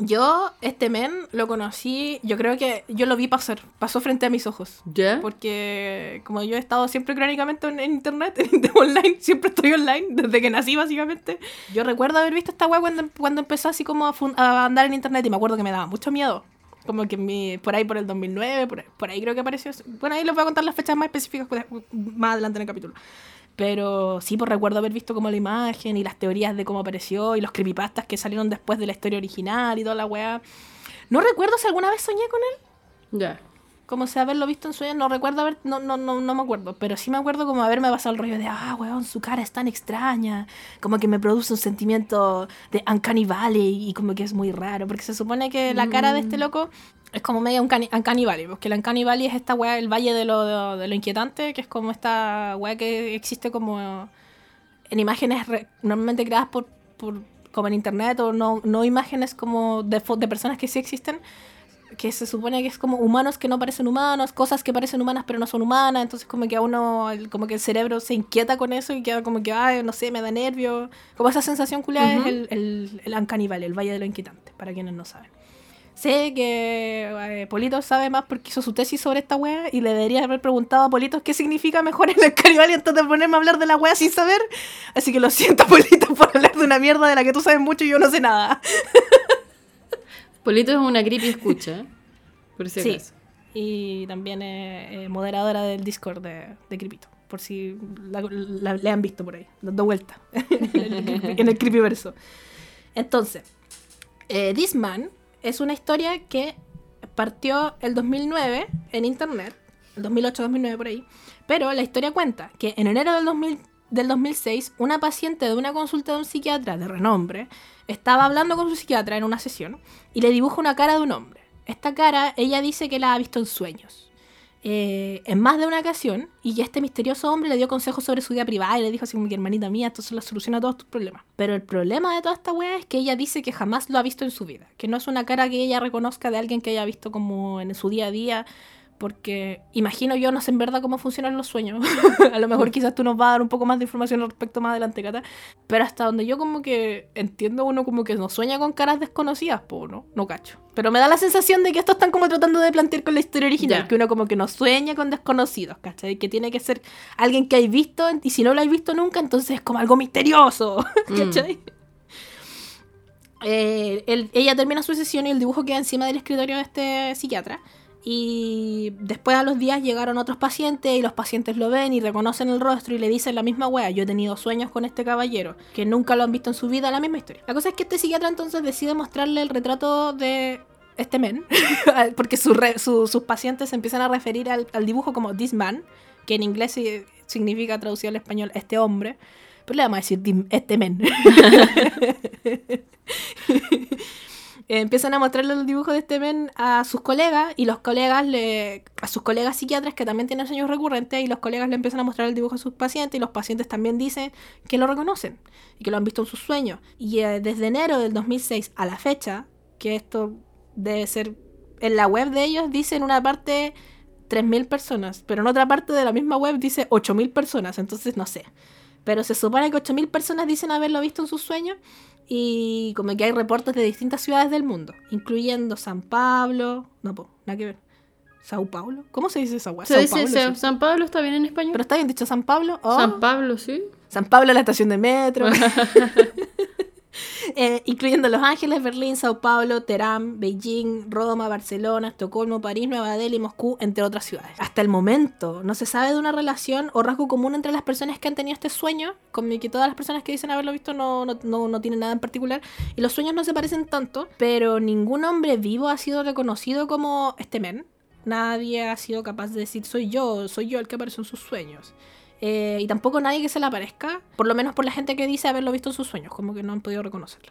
Yo, este men, lo conocí, yo creo que yo lo vi pasar, pasó frente a mis ojos. ¿Ya? Porque como yo he estado siempre crónicamente en, en internet, en, online, siempre estoy online, desde que nací básicamente. Yo recuerdo haber visto esta weá cuando, cuando empezó así como a, a andar en internet y me acuerdo que me daba mucho miedo. Como que mi, por ahí por el 2009, por por ahí creo que apareció. Bueno, ahí les voy a contar las fechas más específicas más adelante en el capítulo. Pero sí, pues recuerdo haber visto como la imagen y las teorías de cómo apareció y los creepypastas que salieron después de la historia original y toda la weá. No recuerdo si alguna vez soñé con él Ya. como sea haberlo visto en sueños, no recuerdo haber, no, no, no, no me acuerdo, pero sí me acuerdo como haberme pasado el rollo de, ah, weón, su cara es tan extraña, como que me produce un sentimiento de Uncanny Valley y como que es muy raro, porque se supone que la cara de este loco es como medio Uncanny, Uncanny Valley, porque el Valley es esta weá, el valle de lo, de, de lo inquietante, que es como esta weá que existe como en imágenes re- normalmente creadas por, por como en internet o no, no imágenes como de, de personas que sí existen que se supone que es como humanos que no parecen humanos, cosas que parecen humanas pero no son humanas, entonces como que a uno, como que el cerebro se inquieta con eso y queda como que, ay, no sé, me da nervio. Como esa sensación culiada Ujú. es el, el, el Uncanny Valley, el Valle de lo Inquietante, para quienes no saben. Sé que eh, Polito sabe más porque hizo su tesis sobre esta wea y le debería haber preguntado a Polito qué significa mejor el Uncanny Valley antes de ponerme a hablar de la wea sin saber. Así que lo siento, Polito, por hablar de una mierda de la que tú sabes mucho y yo no sé nada. Polito es una creepy escucha, ¿eh? por si Sí. acaso. Y también es eh, moderadora del Discord de, de Cripito. Por si la, la- le han visto por ahí, dando vuelta en el, creepy- en el creepyverso. Entonces, eh, This Man es una historia que partió el 2009 en internet, el 2008-2009 por ahí. Pero la historia cuenta que en enero del, 2000 del 2006, una paciente de una consulta de un psiquiatra de renombre estaba hablando con su psiquiatra en una sesión y le dibuja una cara de un hombre. Esta cara ella dice que la ha visto en sueños. Eh, en más de una ocasión y este misterioso hombre le dio consejos sobre su vida privada y le dijo así como que hermanita mía, esto se lo soluciona a todos tus problemas. Pero el problema de toda esta wea es que ella dice que jamás lo ha visto en su vida, que no es una cara que ella reconozca de alguien que haya visto como en su día a día, porque imagino yo, no sé en verdad cómo funcionan los sueños. a lo mejor quizás tú nos vas a dar un poco más de información al respecto más adelante, Cata. Pero hasta donde yo como que entiendo uno como que no sueña con caras desconocidas, po, ¿no? No cacho. Pero me da la sensación de que esto están como tratando de plantear con la historia original, Ya. que uno como que no sueña con desconocidos, ¿cachai? Que tiene que ser alguien que hay visto, y si no lo hay visto nunca, entonces es como algo misterioso, ¿cachai? Eh, él- ella termina su sesión y el dibujo queda encima del escritorio de este psiquiatra. Y después a los días llegaron otros pacientes y los pacientes lo ven y reconocen el rostro y le dicen la misma wea. Yo he tenido sueños con este caballero, que nunca lo han visto en su vida, la misma historia. La cosa es que este psiquiatra entonces decide mostrarle el retrato de este men, porque su re- su- sus pacientes empiezan a referir al, al dibujo como this man, que en inglés si- significa traducido al español este hombre. Pero le vamos a decir "Dim- este men. Empiezan a mostrarle el dibujo de este a sus colegas y los colegas le a sus colegas psiquiatras que también tienen sueños recurrentes y los colegas le empiezan a mostrar el dibujo a sus pacientes y los pacientes también dicen que lo reconocen y que lo han visto en sus sueños. Y eh, desde enero del 2006 a la fecha que esto debe ser en la web de ellos dice en una parte 3.000 personas pero en otra parte de la misma web dice 8.000 personas entonces no sé pero se supone que 8.000 personas dicen haberlo visto en sus sueños y como que hay reportes de distintas ciudades del mundo, incluyendo San Pablo, no, po, nada que ver. Sao Paulo, ¿cómo se dice esa? Se dice, sí. San Pablo está bien en español. Pero está bien dicho San Pablo. Oh, San Pablo, sí. San Pablo, la estación de metro. Eh, incluyendo Los Ángeles, Berlín, Sao Paulo, Teherán, Beijing, Roma, Barcelona, Estocolmo, París, Nueva Delhi, Moscú, entre otras ciudades. Hasta el momento no se sabe de una relación o rasgo común entre las personas que han tenido este sueño, como que todas las personas que dicen haberlo visto no, no, no, no tienen nada en particular, y los sueños no se parecen tanto, pero ningún hombre vivo ha sido reconocido como este men. Nadie ha sido capaz de decir soy yo, soy yo el que apareció en sus sueños. Eh, y tampoco nadie que se le aparezca, por lo menos por la gente que dice haberlo visto en sus sueños, como que no han podido reconocerlo.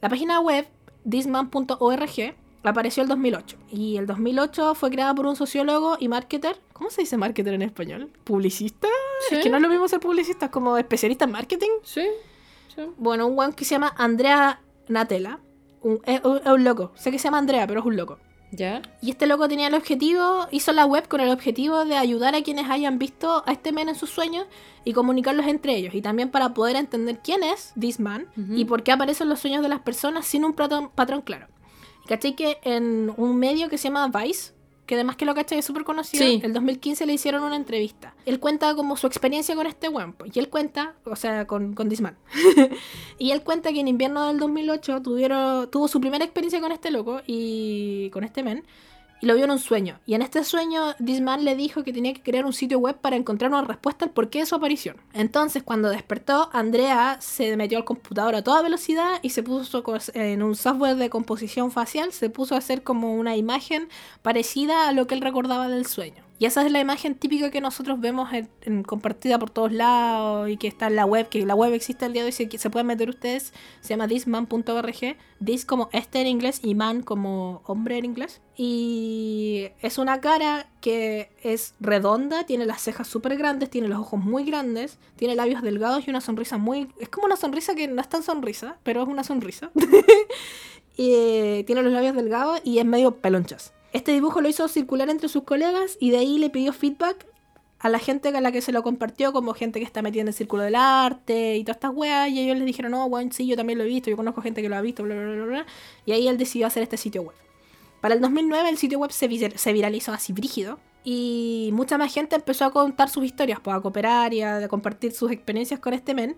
La página web thisman.org apareció el 2008 y el 2008 fue creada por un sociólogo y marketer. ¿Cómo se dice marketer en español? ¿Publicista? Sí. Es que no es lo mismo ser publicista, es como especialista en marketing. Sí. sí. Bueno, un weón que se llama Andrea Natella. Un- es, es un loco. Sé que se llama Andrea, pero es un loco. ¿Ya? Y este loco tenía el objetivo, hizo la web con el objetivo de ayudar a quienes hayan visto a este men en sus sueños y comunicarlos entre ellos. Y también para poder entender quién es this man y por qué aparecen los sueños de las personas sin un patrón, patrón claro. Y caché que en un medio que se llama Vice, que además que lo caché es súper conocido, Sí. el 2015 le hicieron una entrevista. Él cuenta como su experiencia con este weón. po, Y él cuenta, o sea, con, con Disman. y él cuenta que en invierno del 2008 tuvieron, tuvo su primera experiencia con este loco y con este men. Y lo vio en un sueño. Y en este sueño, Disman le dijo que tenía que crear un sitio web para encontrar una respuesta al porqué de su aparición. Entonces, cuando despertó, Andrea se metió al computador a toda velocidad y se puso en un software de composición facial, se puso a hacer como una imagen parecida a lo que él recordaba del sueño. Y esa es la imagen típica que nosotros vemos compartida por todos lados y que está en la web, que la web existe el día de hoy, se, se pueden meter ustedes, se llama thisman.org, this como este en inglés y man como hombre en inglés. Y es una cara que es redonda, tiene las cejas súper grandes, tiene los ojos muy grandes, tiene labios delgados y una sonrisa muy... Es como una sonrisa que no es tan sonrisa, pero es una sonrisa. y eh, tiene los labios delgados y es medio pelonchas. Este dibujo lo hizo circular entre sus colegas y de ahí le pidió feedback a la gente a la que se lo compartió, como gente que está metida en el círculo del arte y todas estas weas, y ellos les dijeron, no, bueno, sí, yo también lo he visto, yo conozco gente que lo ha visto, bla, bla, bla, bla, y ahí él decidió hacer este sitio web. Para el 2009 el sitio web se, se viralizó así brígido, y mucha más gente empezó a contar sus historias, pues, a cooperar y a compartir sus experiencias con este men,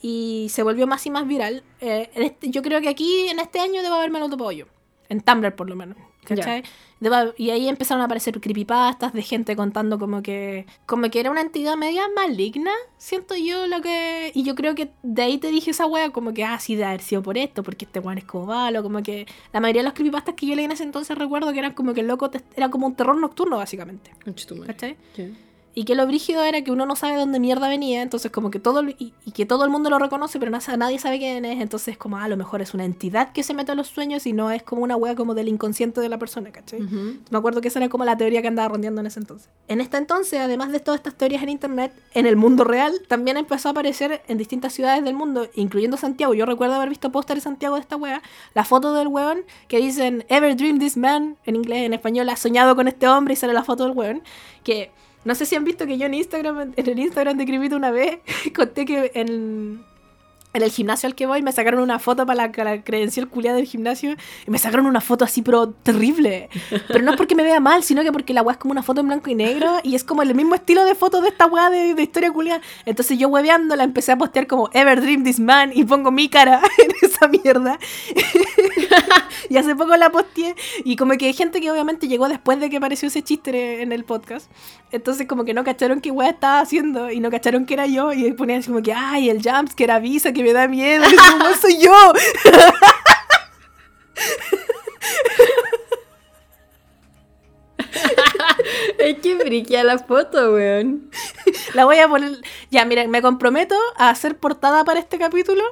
y se volvió más y más viral. Eh, este- yo creo que aquí en este año debe haberme lo topado yo, en Tumblr por lo menos. ¿Cachai? Y ahí empezaron a aparecer creepypastas de gente contando como que como que era una entidad media maligna, siento yo lo que... Y yo creo que de ahí te dije esa wea como que, ah, sí, de haber sido por esto, porque este weón es como malo, como que la mayoría de los creepypastas que yo leí en ese entonces recuerdo que eran como que el loco te- era como un terror nocturno básicamente. ¿Cachai? Y que lo brígido era que uno no sabe dónde mierda venía, entonces como que todo, y, y que todo el mundo lo reconoce, pero na- nadie sabe quién es, entonces como, ah, a lo mejor es una entidad que se mete a los sueños y no es como una wea como del inconsciente de la persona, ¿cachai? Me acuerdo que esa era como la teoría que andaba rondeando en ese entonces. En este entonces, además de todas estas teorías en internet, en el mundo real también empezó a aparecer en distintas ciudades del mundo, incluyendo Santiago. Yo recuerdo haber visto pósteres en Santiago de esta wea, la foto del weón que dicen Ever dream this man, en inglés, en español, ha soñado con este hombre y sale la foto del weón. Que no sé si han visto que yo en Instagram, en el Instagram de Cripito una vez, conté que en, en el gimnasio al que voy me sacaron una foto para la, la credencial culiada del gimnasio y me sacaron una foto así, pero terrible. Pero no es porque me vea mal, sino que porque la weá es como una foto en blanco y negro y es como el mismo estilo de foto de esta weá de, de historia culiada. Entonces yo hueveando la empecé a postear como Ever Dream This Man y pongo mi cara en esa mierda. y hace poco la posteé y como que hay gente que obviamente llegó después de que apareció ese chiste en el podcast. Entonces como que no cacharon qué weá estaba haciendo y no cacharon que era yo y ponían así como que, ay, el jumps que era avisa, que me da miedo, como, "No soy yo. Es que briquea la foto, weón. La voy a poner. Ya, mira, me comprometo a hacer portada para este capítulo.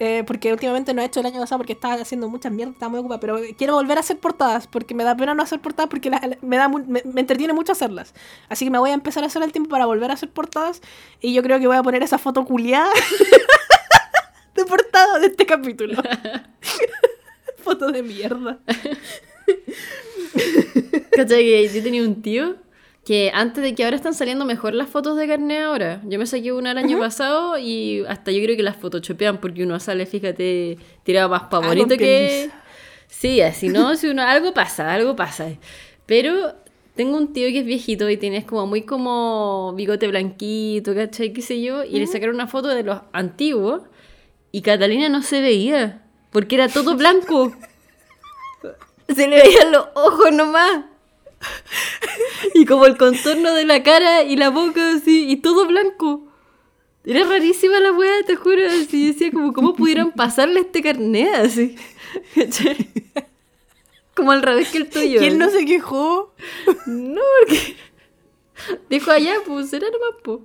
eh, porque últimamente no he hecho el año pasado porque estaba haciendo muchas mierdas, estaba muy ocupada. Pero quiero volver a hacer portadas porque me da pena no hacer portadas porque la- la- me, da mu- me, me entretiene mucho hacerlas. Así que me voy a empezar a hacer el tiempo para volver a hacer portadas. Y yo creo que voy a poner esa foto culiada de portada de este capítulo. foto de mierda. ¿Cachai? Que yo tenía un tío que antes de que ahora están saliendo mejor las fotos de carnet ahora. Yo me saqué una el año pasado y hasta yo creo que las photoshopean porque uno sale, fíjate, tirado más pa' Ah, que... Sí, así, ¿no? Si uno... Algo pasa, algo pasa. Pero tengo un tío que es viejito y tiene como muy como bigote blanquito, ¿cachai? ¿Qué sé yo? Y le sacaron una foto de los antiguos y Catalina no se veía porque era todo blanco. Se le veían los ojos nomás. Y como el contorno de la cara y la boca así, y todo blanco. Era rarísima la weá, te juro. Así decía como, ¿cómo pudieron pasarle este carnet así? Como al revés que el tuyo. ¿Quién no se quejó? No, porque. Dijo allá, pues será nomás, pues.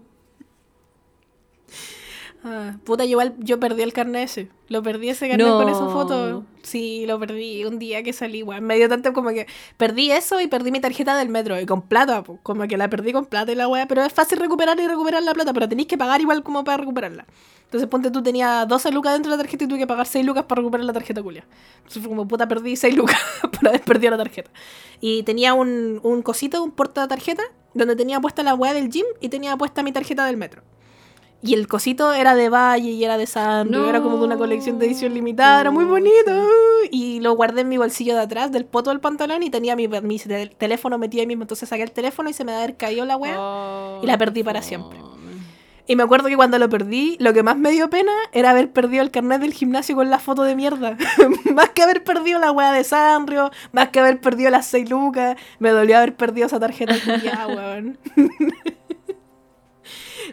Ah, puta, yo perdí el carnet ese. Lo perdí ese carnet No. con esa foto. Sí, lo perdí un día que salí, weón. Me dio tanto como que perdí eso y perdí mi tarjeta del metro. Y con plata, po, como que la perdí con plata y la weá. Pero es fácil recuperar y recuperar la plata, pero tenéis que pagar igual como para recuperarla. Entonces ponte tú tenías 12 lucas dentro de la tarjeta y tuve que pagar 6 lucas para recuperar la tarjeta culia. Entonces fue como puta, perdí 6 lucas por haber perdido la tarjeta. Y tenía un, un cosito, un porta tarjeta, donde tenía puesta la weá del gym y tenía puesta mi tarjeta del metro. Y el cosito era de Valle y era de Sandro. No. Era como de una colección de edición limitada. Era muy bonito. Y lo guardé en mi bolsillo de atrás del poto del pantalón y tenía mi, mi tel- teléfono metido ahí mismo. Entonces saqué el teléfono y se me haber caído la wea. Oh, y la perdí para siempre. Y me acuerdo que cuando lo perdí, lo que más me dio pena era haber perdido el carnet del gimnasio con la foto de mierda. más que haber perdido la wea de Sanrio, más que haber perdido las 6 lucas, me dolió haber perdido esa tarjeta culiá, weón.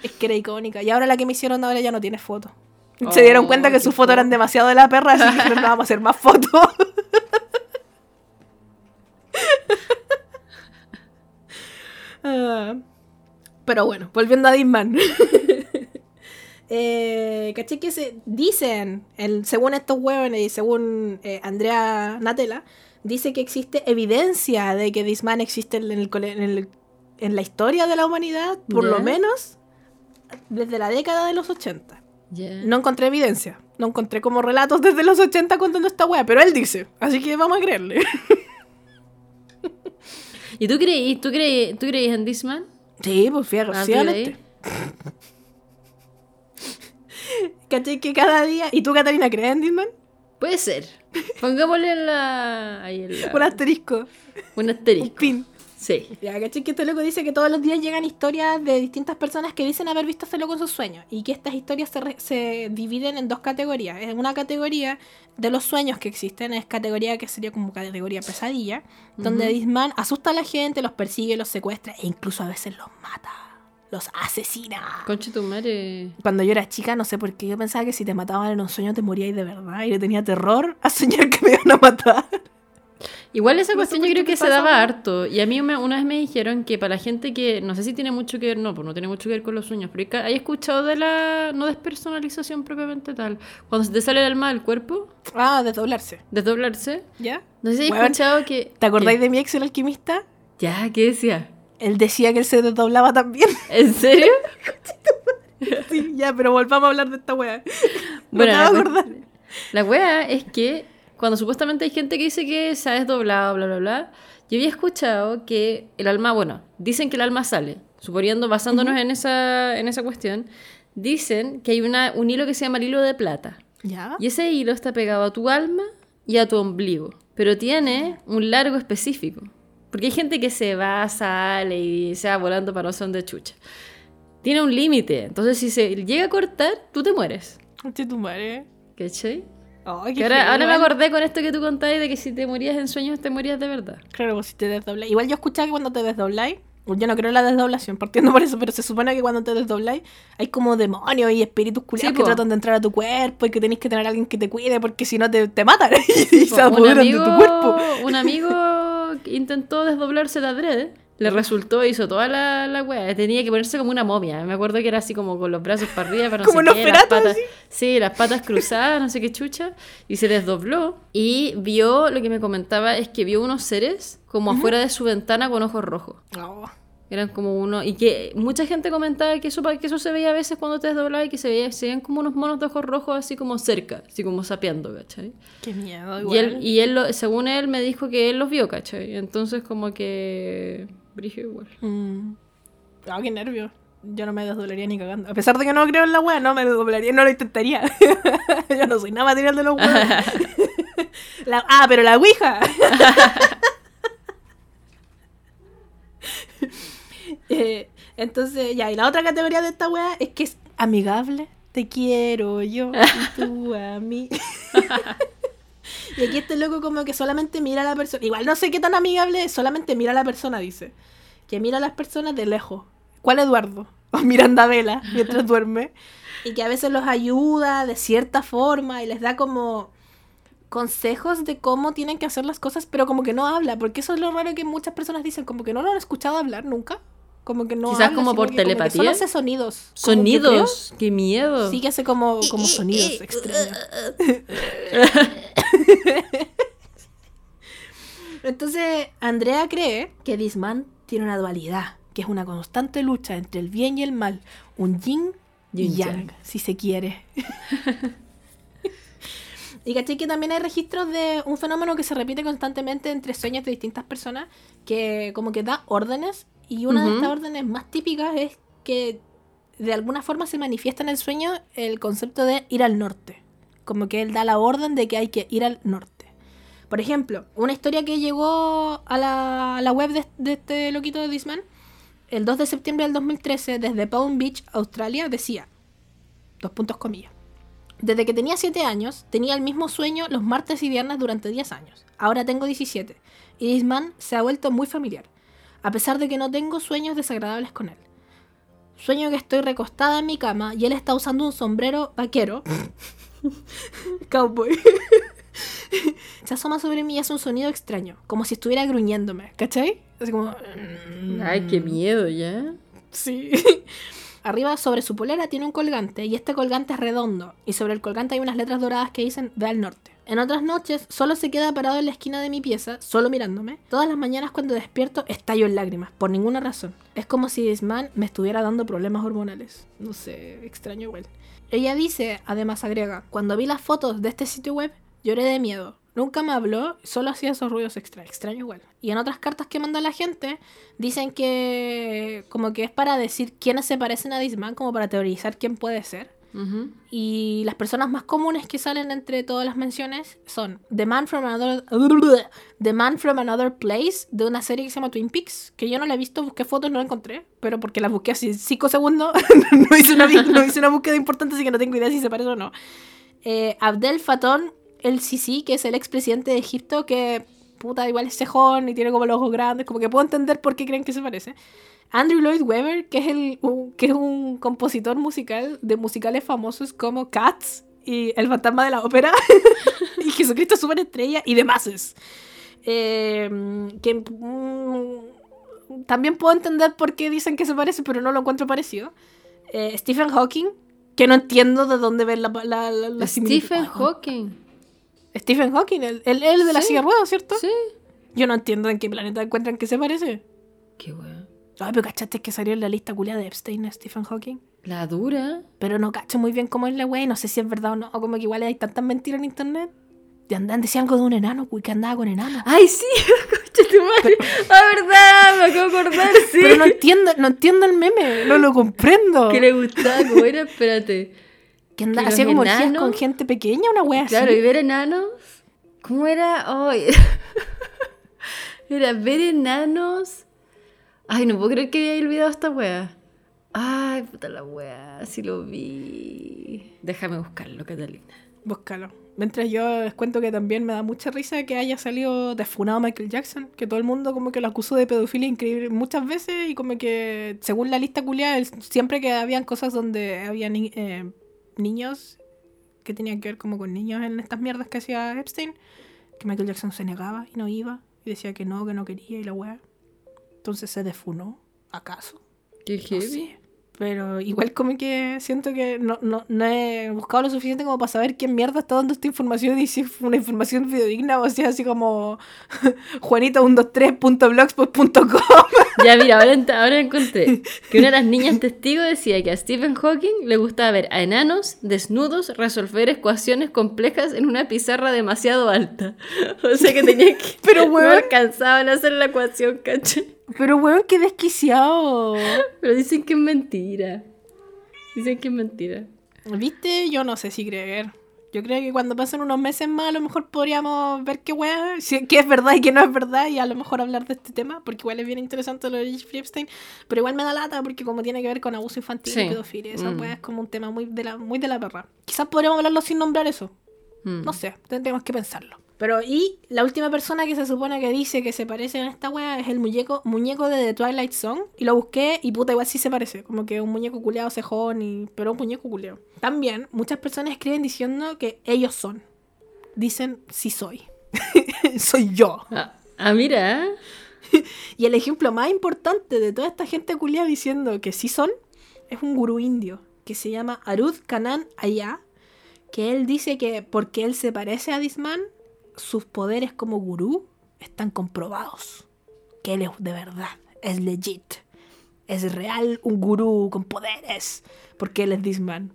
es que era icónica. Y ahora la que me hicieron ahora ya no tiene foto. Se dieron Oh, cuenta que sus fotos eran demasiado de la perra, así que dijeron, no vamos a hacer más fotos. Ah, pero bueno, volviendo a Disman. eh, ¿Caché que se dicen, el, según estos huevones y según eh, Andrea Natela, dice que existe evidencia de que Disman existe en, el cole- en, el- en la historia de la humanidad, por lo menos desde la década de los 80. Ya. No encontré evidencia, no encontré como relatos desde los 80 contando esta wea, pero él dice, así que vamos a creerle. ¿Y tú creí, tú creí, tú creí en Disman? Sí, pues fui Ah, ¿tú ciegamente. ¿Cachai que cada día... ¿Y tú, Catalina, crees en Disman? Puede ser. Pongámosle en la. Ahí en la. Un asterisco, Un un asterisco. pin. Sí. Ya, ¿cachai? Que este loco dice que todos los días llegan historias de distintas personas que dicen haber visto a este loco en sus sueños. Y que estas historias se, re- se dividen en dos categorías. En una categoría de los sueños que existen, es categoría que sería como categoría pesadilla, donde. Disman asusta a la gente, los persigue, los secuestra e incluso a veces los mata. Los asesina. Conche tu madre. Cuando yo era chica, no sé por qué, yo pensaba que si te mataban en un sueño te moríais de verdad. Y le tenía terror a soñar que me iban a matar. Igual esa cuestión yo creo que se daba harto. Y a mí me- una vez me dijeron que para la gente que, no sé si tiene mucho que ver, no, pues no tiene mucho que ver con los sueños, pero hay, escuchado de la no despersonalización propiamente tal. Cuando se te sale el alma del cuerpo, Ah, desdoblarse. desdoblarse. ¿Ya? No sé si hay Weón, escuchado que... ¿Te acordáis que- de mi ex el alquimista? Ya, ¿qué decía? Él decía que él se desdoblaba también. ¿En serio? sí, ya, pero volvamos a hablar de esta wea. Bueno, no la, te vas a acordar. la wea es que cuando supuestamente hay gente que dice que se ha desdoblado, bla, bla, bla, yo había escuchado que el alma, bueno, dicen que el alma sale, suponiendo, basándonos en, esa, en esa cuestión, dicen que hay una, un hilo que se llama el hilo de plata. ¿Ya? Y ese hilo está pegado a tu alma y a tu ombligo, pero tiene un largo específico. Porque hay gente que se va, sale y se va volando para no sé dónde chucha. Tiene un límite, entonces si se llega a cortar, tú te mueres. Conche tu madre. ¿Cachai? Que ahora, me acordé con esto que tú contabas de que si te morías en sueños, te morías de verdad. Claro, pues si te desdobláis. Igual yo escuchaba que cuando te desdobláis, yo no creo en la desdoblación, partiendo por eso, pero se supone que cuando te desdobláis hay como demonios y espíritus culiados Sí, que po. tratan de entrar a tu cuerpo y que tenéis que tener a alguien que te cuide porque si no te, te matan y se apoderan amigo, de tu cuerpo. un amigo intentó desdoblarse de adrede. Le resultó, hizo toda la, la wea. Tenía que ponerse como una momia. Me acuerdo que era así como con los brazos para arriba, para no Como sé qué, las patas. así. Sí, las patas cruzadas, no sé qué chucha. Y se desdobló. Y vio, lo que me comentaba es que vio unos seres como afuera de su ventana con ojos rojos. No. Eran como uno. Y que mucha gente comentaba que eso, que eso se veía a veces cuando te desdoblabas y que se, veía, se veían como unos monos de ojos rojos así como cerca, así como sapeando, ¿cachai? Qué miedo, Y igual. él, y él lo- según él, me dijo que él los vio, ¿cachai? Entonces, como que. Brigio igual. Mm. Ah, qué nervio. Yo no me desdoblaría ni cagando. A pesar de que no creo en la wea, no me desdoblaría, no lo intentaría. Yo no soy nada material de los huevos. La- ah, pero la ouija. Eh, entonces, ya, y la otra categoría de esta wea es que es amigable. Te quiero yo y tú a mí. Y aquí este loco como que solamente mira a la persona. Igual no sé qué tan amigable es, solamente mira a la persona, dice. Que mira a las personas de lejos. ¿Cuál Eduardo? O Miranda Vela, mientras duerme. Y que a veces los ayuda de cierta forma y les da como consejos de cómo tienen que hacer las cosas, pero como que no habla, porque eso es lo raro que muchas personas dicen, como que no lo han escuchado hablar nunca. Como que no Quizás habla, como por que como que telepatía. solo hace sonidos. Como que Sonidos. ¡Qué miedo! Sí, que hace como, como sonidos extraños. Entonces, Andrea cree que Disman tiene una dualidad, que es una constante lucha entre el bien y el mal, un yin y yang, yang. si se quiere. y caché que también hay registros de un fenómeno que se repite constantemente entre sueños de distintas personas, que como que da órdenes, y una de estas órdenes más típicas es que de alguna forma se manifiesta en el sueño el concepto de ir al norte. Como que él da la orden de que hay que ir al norte. Por ejemplo, una historia que llegó a la, a la web de, de este loquito de Disman, el 2 de septiembre del 2013, desde Palm Beach, Australia, decía, dos puntos comillas, desde que tenía 7 años, tenía el mismo sueño los martes y viernes durante 10 años. Ahora tengo 17, y Disman se ha vuelto muy familiar, a pesar de que no tengo sueños desagradables con él. Sueño que estoy recostada en mi cama y él está usando un sombrero vaquero. Cowboy. Se asoma sobre mí y hace un sonido extraño, como si estuviera gruñéndome, ¿cachai? Así como... Ay, qué miedo ya. Sí. Arriba sobre su polera tiene un colgante y este colgante es redondo y sobre el colgante hay unas letras doradas que dicen Ve al norte. En otras noches solo se queda parado en la esquina de mi pieza, solo mirándome. Todas las mañanas cuando despierto estallo en lágrimas, por ninguna razón. Es como si Disman me estuviera dando problemas hormonales. No sé, extraño igual. Ella dice, además agrega, cuando vi las fotos de este sitio web, lloré de miedo. Nunca me habló, solo hacía esos ruidos extraños. Extraño igual. Y en otras cartas que manda la gente, dicen que como que es para decir quiénes se parecen a Disman, como para teorizar quién puede ser. Ujú. Y las personas más comunes que salen entre todas las menciones son The Man from Another The Man from Another Place de una serie que se llama Twin Peaks, que yo no la he visto, busqué fotos, no la encontré, pero porque las busqué así 5 segundos, no, hice una, no hice una búsqueda importante, así que no tengo idea si se parece o no. Eh, Abdel Fattah el Sisi, que es el expresidente de Egipto, que puta, igual es cejón y tiene como los ojos grandes, como que puedo entender por qué creen que se parece. Andrew Lloyd Webber, que es, el, un, que es un compositor musical de musicales famosos como Cats y El fantasma de la ópera y Jesucristo Superestrella y demás. Eh, que mm, también puedo entender por qué dicen que se parece, pero no lo encuentro parecido. Eh, Stephen Hawking, que no entiendo de dónde ven la, la, la, la similitud. Stephen Hawking. Stephen Hawking, el, el, el de la silla ¿cierto? Sí. Yo no entiendo en qué planeta encuentran que se parece. Qué weón. Ay, pero cachaste que salió en la lista culia de Epstein Stephen Hawking. La dura. Pero no cacho muy bien cómo es la wey, no sé si es verdad o no, o como que igual hay tantas mentiras en internet. Y andan, decía algo de un enano, que andaba con enano. Ay, sí, tu madre. Ah, verdad, me acabo de acordar, sí. Pero no entiendo, no entiendo el meme, no lo comprendo. Que le gustaba, ¿cómo era? Espérate. Que anda, que los hacía como orgías con gente pequeña, una wea Claro, y así. ver enanos. ¿Cómo era? Ay. era ver enanos. Ay, no puedo creer que había olvidado esta wea. Ay, puta la wea, sí lo vi. Déjame buscarlo, Catalina. Búscalo. Mientras yo les cuento que también me da mucha risa que haya salido defunado Michael Jackson, que todo el mundo como que lo acusó de pedofilia increíble muchas veces y como que según la lista culiada, siempre que habían cosas donde había ni- eh, niños que tenían que ver como con niños en estas mierdas que hacía Epstein, que Michael Jackson se negaba y no iba y decía que no, que no quería y la weá. Entonces se defunó, ¿acaso? Qué No heavy. sé. Pero igual como que siento que no, no, no he buscado lo suficiente como para saber quién mierda está dando esta información y si es una información fidedigna o si es así como juanito123.blogspot.com. Ya, mira, ahora, encontré que una de las niñas testigos decía que a Stephen Hawking le gustaba ver a enanos desnudos resolver ecuaciones complejas en una pizarra demasiado alta. O sea que tenía que. Pero, No weón. alcanzaban a hacer la ecuación, caché. Pero weón, qué desquiciado. Pero dicen que es mentira. Dicen que es mentira. ¿Viste? Yo no sé si creer. Yo creo que cuando pasen unos meses más a lo mejor podríamos ver qué weá, si, qué es verdad y qué no es verdad y a lo mejor hablar de este tema, porque igual es bien interesante lo de Jeffrey Epstein, pero igual me da lata porque como tiene que ver con abuso infantil Sí. y pedofilia, esa Mm. es como un tema muy de la, muy de la perra. Quizás podríamos hablarlo sin nombrar eso. Mm. No sé, tendríamos que pensarlo. Pero, y la última persona que se supone que dice que se parece en esta wea es el muñeco, muñeco de The Twilight Zone. Y lo busqué y puta, igual sí se parece. Como que un muñeco culeado cejón, y... pero un muñeco culeado. También, muchas personas escriben diciendo que ellos son. Dicen, sí soy. soy yo. Ah, ah, mira. Y el ejemplo más importante de toda esta gente culiada diciendo que sí son es un gurú indio que se llama Arud Kanan Aya, que él dice que porque él se parece a Disman, sus poderes como gurú están comprobados. Que él es de verdad, es legit. Es real un gurú con poderes, porque él es Disman.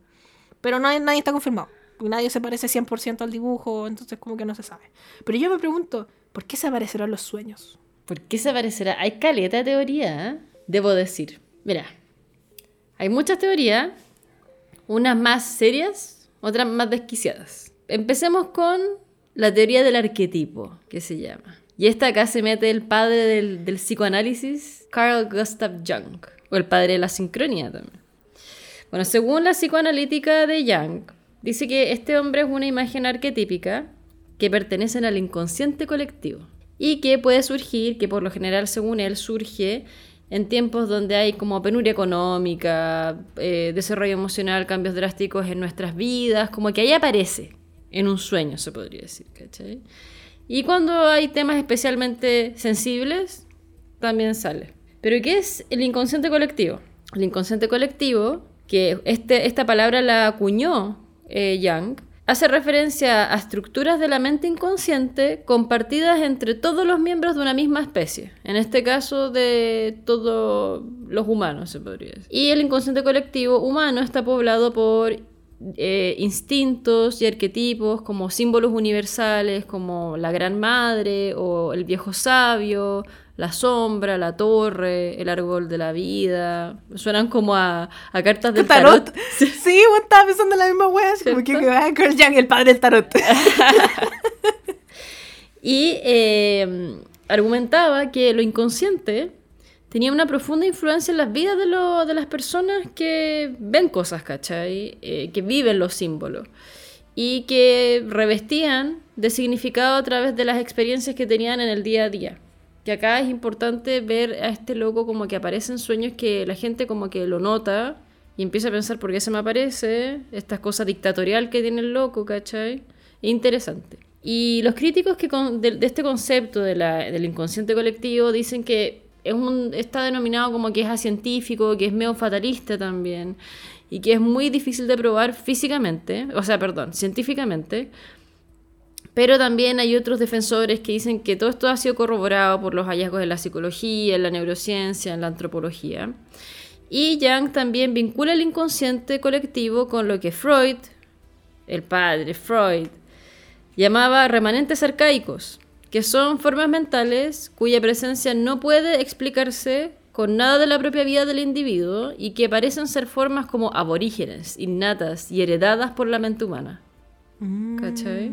Pero nadie, nadie está confirmado. Nadie se parece 100% al dibujo, entonces como que no se sabe. Pero yo me pregunto, ¿por qué se aparecerán los sueños? ¿Por qué se parecerá? Hay caleta de teoría, ¿eh? Debo decir. Mira, Hay muchas teorías, unas más serias, otras más desquiciadas. Empecemos con la teoría del arquetipo, que se llama. Y esta acá se mete el padre del, psicoanálisis, Carl Gustav Jung, o el padre de la sincronía también. Bueno, según la psicoanalítica de Jung, dice que este hombre es una imagen arquetípica que pertenece al inconsciente colectivo y que puede surgir, que por lo general según él surge en tiempos donde hay como penuria económica, eh, desarrollo emocional, cambios drásticos en nuestras vidas, como que ahí aparece en un sueño, se podría decir, ¿cachai? Y cuando hay temas especialmente sensibles, también sale. Pero ¿qué es el inconsciente colectivo? El inconsciente colectivo, que este, esta palabra la acuñó eh, Young, hace referencia a estructuras de la mente inconsciente compartidas entre todos los miembros de una misma especie, en este caso de todos los humanos, se podría decir. Y el inconsciente colectivo humano está poblado por eh, instintos y arquetipos como símbolos universales como la gran madre o el viejo sabio la sombra, la torre, el árbol de la vida. Suenan como a, cartas del tarot. Sí, sí estaba pensando en la misma wea, como que Carl Jung, el padre del tarot. y eh, argumentaba que lo inconsciente tenía una profunda influencia en las vidas de, de las personas que ven cosas, ¿cachai? Eh, que viven los símbolos y que revestían de significado a través de las experiencias que tenían en el día a día que acá es importante ver a este loco como que aparece en sueños que la gente como que lo nota y empieza a pensar por qué se me aparece, estas cosas dictatorial que tiene el loco, ¿cachai? Interesante. Y los críticos que de, este concepto de del inconsciente colectivo dicen que está denominado como que es científico, que es medio fatalista también, y que es muy difícil de probar físicamente, o sea, perdón, científicamente, pero también hay otros defensores que dicen que todo esto ha sido corroborado por los hallazgos en la psicología, en la neurociencia, en la antropología. Y Jung también vincula el inconsciente colectivo con lo que Freud, el padre Freud, llamaba remanentes arcaicos, que son formas mentales cuya presencia no puede explicarse con nada de la propia vida del individuo y que parecen ser formas como aborígenes, innatas y heredadas por la mente humana. ¿Cachai?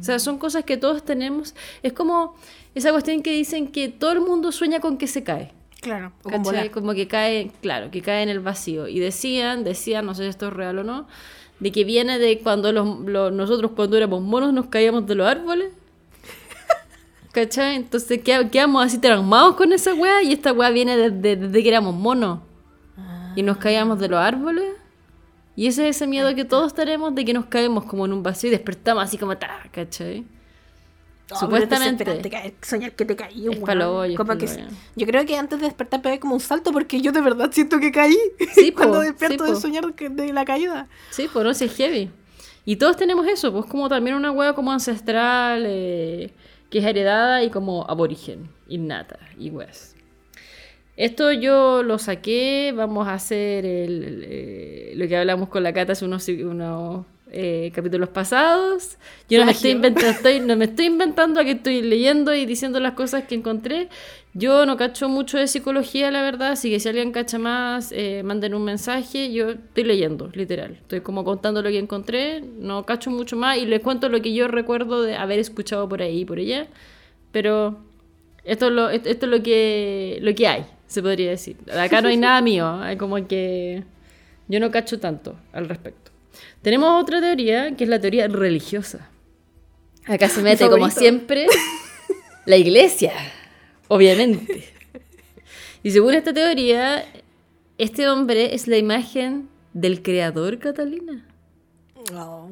O sea, son cosas que todos tenemos. Es como esa cuestión que dicen que todo el mundo sueña con que se cae. Claro, ¿cachai? Como que cae, claro, que cae en el vacío. Y decían, decían, no sé si esto es real o no, de que viene de cuando los, nosotros cuando éramos monos nos caíamos de los árboles. ¿Cachai? Entonces quedamos así traumados con esa weá y esta weá viene desde, desde que éramos monos. Y nos caíamos de los árboles. Y ese es ese miedo que todos tenemos de que nos caemos como en un vacío y despertamos así como, ta, ¿cachai? Supuestamente. soñar que te caí, es como que, Yo creo que antes de despertar pegué como un salto porque yo de verdad siento que caí. Sí, cuando despierto de soñar de la caída. Sí, pues no, es heavy. Y todos tenemos eso, pues como también una hueá como ancestral, eh, que es heredada y como aborigen, innata y weas. Esto yo lo saqué, vamos a hacer eh, lo que hablamos con la Cata hace unos, unos eh, capítulos pasados. Yo no me, estoy inventando, estoy, no me estoy inventando a que estoy leyendo y diciendo las cosas que encontré. Yo no cacho mucho de psicología, la verdad, así que si alguien cacha más, eh, manden un mensaje. Yo estoy leyendo, literal. Estoy como contando lo que encontré, no cacho mucho más y les cuento lo que yo recuerdo de haber escuchado por ahí y por allá. Pero esto es lo, esto es lo, que, lo que hay se podría decir. Acá no hay nada mío, hay como que yo no cacho tanto al respecto. Tenemos otra teoría, que es la teoría religiosa. Acá se mete, como siempre, la iglesia, obviamente. Y según esta teoría, este hombre es la imagen del creador, Catalina. Oh.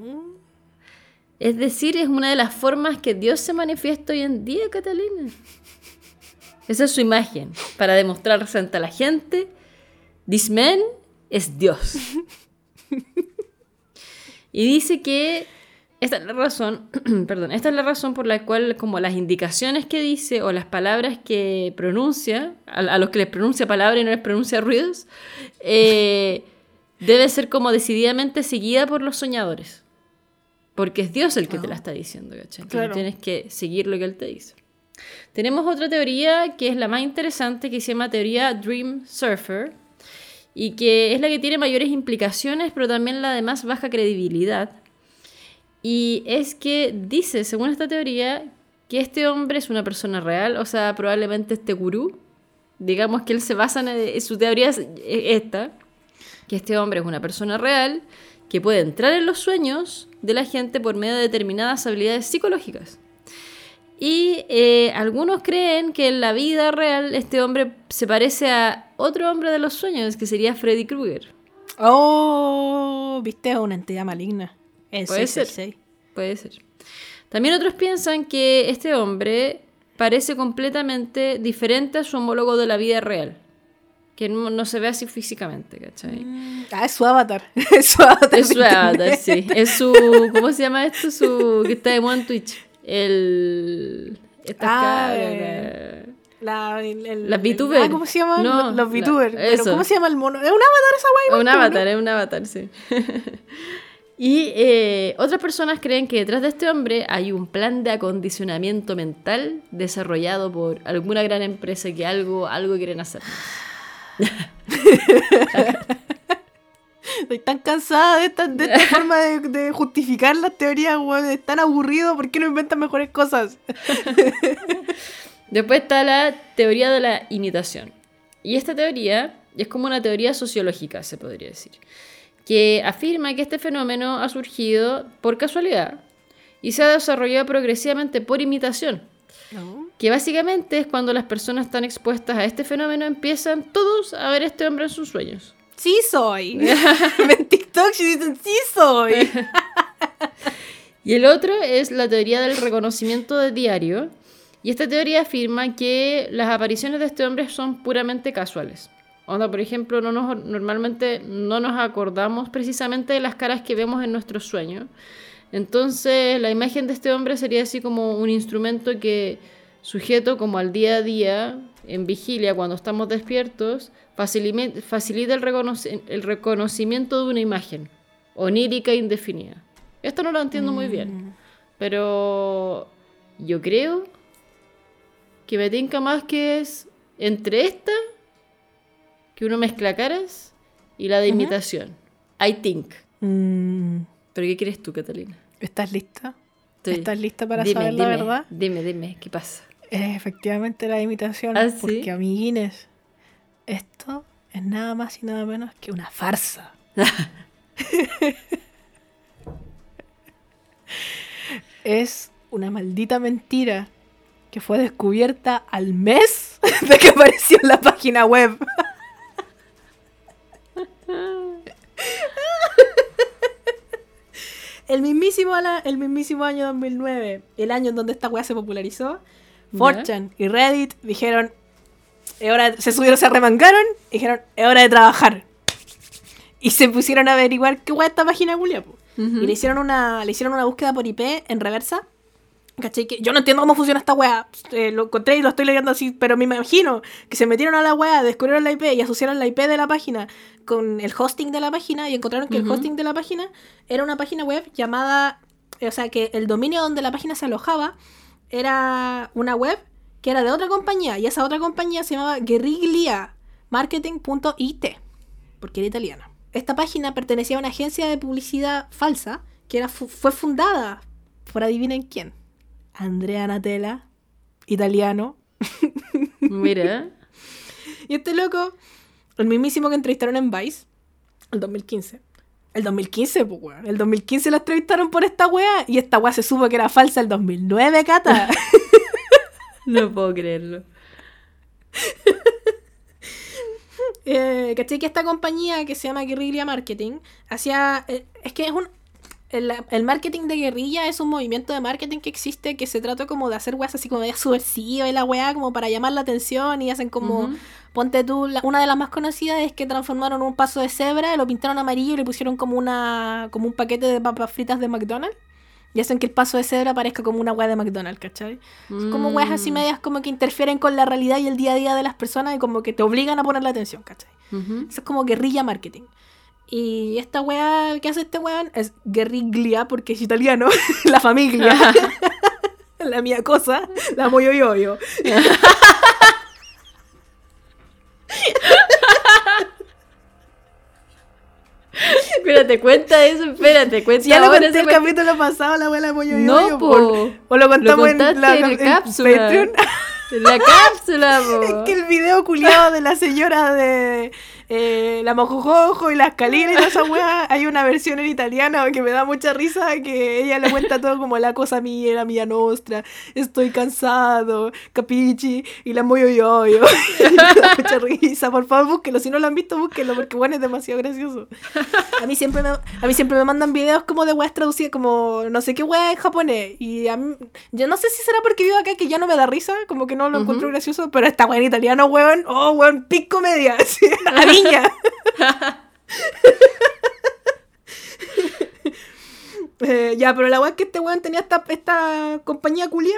Es decir, es una de las formas que Dios se manifiesta hoy en día, Catalina. Esa es su imagen, para demostrarse ante la gente, this man es Dios. y dice que esta es la razón, perdón, esta es la razón por la cual como las indicaciones que dice o las palabras que pronuncia, a, los que les pronuncia palabras y no les pronuncia ruidos, eh, debe ser como decididamente seguida por los soñadores. Porque es Dios el que te la ah. está diciendo, ¿cachai? Tienes que seguir lo que Él te dice. Tenemos otra teoría que es la más interesante que se llama teoría Dream Surfer y que es la que tiene mayores implicaciones, pero también la de más baja credibilidad. Y es que dice, según esta teoría, que este hombre es una persona real, o sea, probablemente este gurú. Digamos que él se basa en, su teoría es esta, que este hombre es una persona real que puede entrar en los sueños de la gente por medio de determinadas habilidades psicológicas. Y eh, algunos creen que en la vida real este hombre se parece a otro hombre de los sueños, que sería Freddy Krueger. Oh, viste, a una entidad maligna. Puede ser. Puede ser. También otros piensan que este hombre parece completamente diferente a su homólogo de la vida real. Que no, se ve así físicamente, ¿cachai? Mm, ah, es su avatar. es su avatar. Es su avatar, sí. Es su. ¿Cómo se llama esto? Su. que está de moda en Twitch. El. Esta ah, eh, la, el, Las VTubers. Ah, ¿Cómo se llama? los, los VTubers. Pero ¿Cómo se llama el mono? Es un avatar esa guay. Un avatar, es un avatar, sí. Y eh, otras personas creen que detrás de este hombre hay un plan de acondicionamiento mental desarrollado por alguna gran empresa que algo, algo quieren hacer. Estoy tan cansada de esta, de esta forma de, justificar las teorías, weón. Es tan aburrido, ¿por qué no inventan mejores cosas? Después está la teoría de la imitación. Y esta teoría es como una teoría sociológica, se podría decir que afirma que este fenómeno ha surgido por casualidad y se ha desarrollado progresivamente por imitación. Que básicamente es cuando las personas están expuestas a este fenómeno empiezan todos a ver a este hombre en sus sueños. Sí soy. en TikTok dicen sí soy. y el otro es la teoría del reconocimiento de diario. Y esta teoría afirma que las apariciones de este hombre son puramente casuales. Onda, por ejemplo, no nos, normalmente no nos acordamos precisamente de las caras que vemos en nuestros sueños. Entonces, la imagen de este hombre sería así como un instrumento que, sujeto como al día a día, en vigilia, cuando estamos despiertos, facilita el, el reconocimiento de una imagen, onírica e indefinida. Esto no lo entiendo muy bien, mm. pero yo creo que me tinca más que es entre esta que uno mezcla caras y la de imitación. I think. Mm. ¿Pero qué crees tú, Catalina? ¿Estás lista? ¿Estás lista para saber la verdad? Dime, dime, ¿qué pasa? Es efectivamente la imitación. ¿Ah, porque, amiguines, esto es nada más y nada menos que una farsa. es una maldita mentira que fue descubierta al mes de que apareció en la página web. el mismísimo, el mismísimo año 2009, el año en donde esta weá se popularizó, Fortune y Reddit dijeron, hora se subieron, se remangaron y dijeron, es hora de trabajar. Y se pusieron a averiguar qué weá esta página culia, Y le hicieron una, le hicieron una búsqueda por IP en reversa ¿Cachai? Que yo no entiendo cómo funciona esta weá. Eh, lo encontré y lo estoy leyendo así, pero me imagino que se metieron a la weá, descubrieron la IP y asociaron la IP de la página con el hosting de la página y encontraron que el hosting de la página era una página web llamada. O sea, que el dominio donde la página se alojaba era una web que era de otra compañía y esa otra compañía se llamaba Guerriglia Marketing.it porque era italiana. Esta página pertenecía a una agencia de publicidad falsa que era, fue fundada por adivinen quién Andrea Natella, italiano. Mira. y este loco, el mismísimo que entrevistaron en Vice, el 2015. El 2015, pues, weón. El 2015 la entrevistaron por esta weá y esta weá se supo que era falsa el 2009, Cata. no puedo creerlo. eh, ¿Cachai? Que esta compañía que se llama Guerrilla Marketing hacía. Eh, es que es un el, marketing de guerrilla es un movimiento de marketing que existe que se trata como de hacer weas así como de subversiva y la wea como para llamar la atención y hacen como, ponte tú, una de las más conocidas es que transformaron un paso de cebra, lo pintaron amarillo y le pusieron como una como un paquete de papas fritas de McDonald's y hacen que el paso de cebra parezca como una wea de McDonald's, ¿cachai? Como weas así mm. medias como que interfieren con la realidad y el día a día de las personas y como que te obligan a poner la atención, ¿cachai? Eso es como guerrilla marketing. Y esta weá que hace este weón es guerriglia porque es italiano, la familia. la mía cosa, la moyoyoyo. Espérate, cuenta eso, espérate, cuenta Ya lo conté el capítulo pasado, la abuela pollo No, Yoyo, po. por- O lo contamos en contaste la en en cápsula. En la cápsula, po. Es que el video culiado de la señora de eh, la mojojojo y la escalera y toda esa weá, hay una versión en italiano que me da mucha risa que ella le cuenta todo como la cosa mía, la mía nostra, estoy cansado, capichi, y la moyo yo yo. me da mucha risa, por favor búsquelo, si no lo han visto búsquelo porque bueno es demasiado gracioso. A mí siempre me, a mí siempre me mandan videos como de weas traducidas como no sé qué wea en japonés. Y a mí, yo no sé si será porque vivo acá que ya no me da risa, como que no lo encuentro gracioso, pero esta wea en italiano, weón, oh weón, pic comedia, a niña. Eh, ya, pero la wea es que este weón tenía esta, compañía culia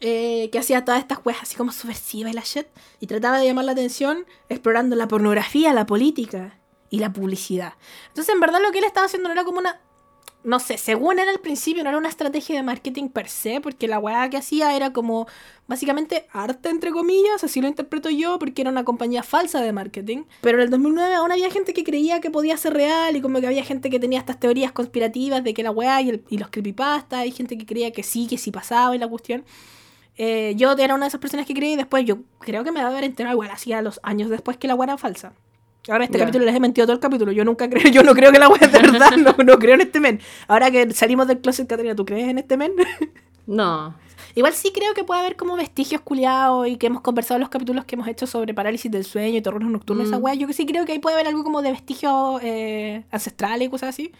eh, que hacía todas estas weas así como subversivas y la shit, y trataba de llamar la atención explorando la pornografía, la política y la publicidad. Entonces, en verdad, lo que él estaba haciendo no era como una. No sé, según era al principio, no era una estrategia de marketing per se, porque la weá que hacía era como básicamente arte, entre comillas, así lo interpreto yo, porque era una compañía falsa de marketing. Pero en el 2009 aún había gente que creía que podía ser real y como que había gente que tenía estas teorías conspirativas de que la weá y, el- y los creepypasta, hay gente que creía que sí, que sí pasaba y la cuestión. Eh, yo era una de esas personas que creí y después yo creo que me va a haber enterado igual hacía los años después que la weá era falsa. Ahora este capítulo les he mentido todo el capítulo. Yo nunca creo, yo no creo que la weá es de verdad, no, no creo en este men. Ahora que salimos del closet, Caterina, ¿tú crees en este men? No. Igual sí creo que puede haber como vestigios culiados y que hemos conversado en los capítulos que hemos hecho sobre parálisis del sueño y terrores nocturnos, Mm. esa weá. Yo que sí creo que ahí puede haber algo como de vestigios eh, ancestrales y cosas así.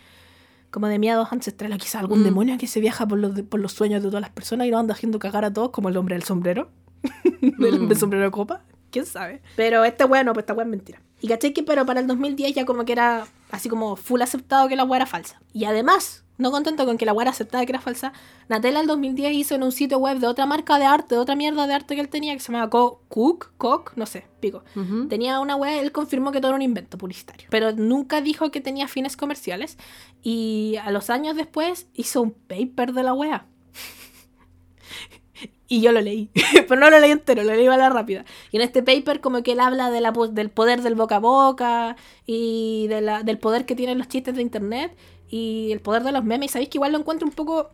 Como de miedos ancestrales, o quizás algún Mm. demonio que se viaja por los, de- por los sueños de todas las personas y lo anda haciendo cagar a todos, como el hombre del sombrero. el hombre del Mm. sombrero de copa. ¿Quién sabe? Pero este weá no, pues esta weá es mentira. Y caché que, pero para el 2010 ya como que era así como full aceptado que la weá era falsa. Y además, no contento con que la weá era aceptada que era falsa, Natella el 2010 hizo en un sitio web de otra marca de arte, de otra mierda de arte que él tenía, que se llamaba Co- Cook, Cook, no sé, pico. Ujú. Tenía una web, él confirmó que todo era un invento publicitario, pero nunca dijo que tenía fines comerciales. Y a los años después hizo un paper de la wea. Y yo lo leí, pero no lo leí entero, lo leí a la rápida. Y en este paper como que él habla de la, del poder del boca a boca y de la, del poder que tienen los chistes de internet y el poder de los memes. Y sabéis que igual lo encuentro un poco...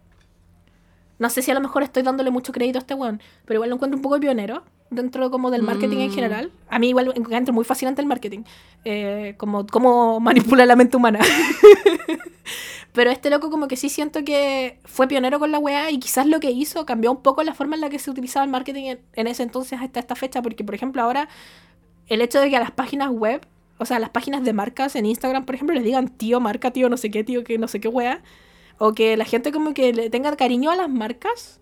No sé si a lo mejor estoy dándole mucho crédito a este weón, pero igual lo encuentro un poco pionero dentro como del marketing en Mm. general. A mí igual me encuentro muy fascinante el marketing, eh, como cómo manipula la mente humana. Pero este loco como que sí siento que fue pionero con la weá y quizás lo que hizo cambió un poco la forma en la que se utilizaba el marketing en, en ese entonces hasta esta fecha, porque por ejemplo ahora el hecho de que a las páginas web, o sea, a las páginas de marcas en Instagram, por ejemplo, les digan tío, marca, tío, no sé qué, tío, que no sé qué weá, o que la gente como que le tenga cariño a las marcas,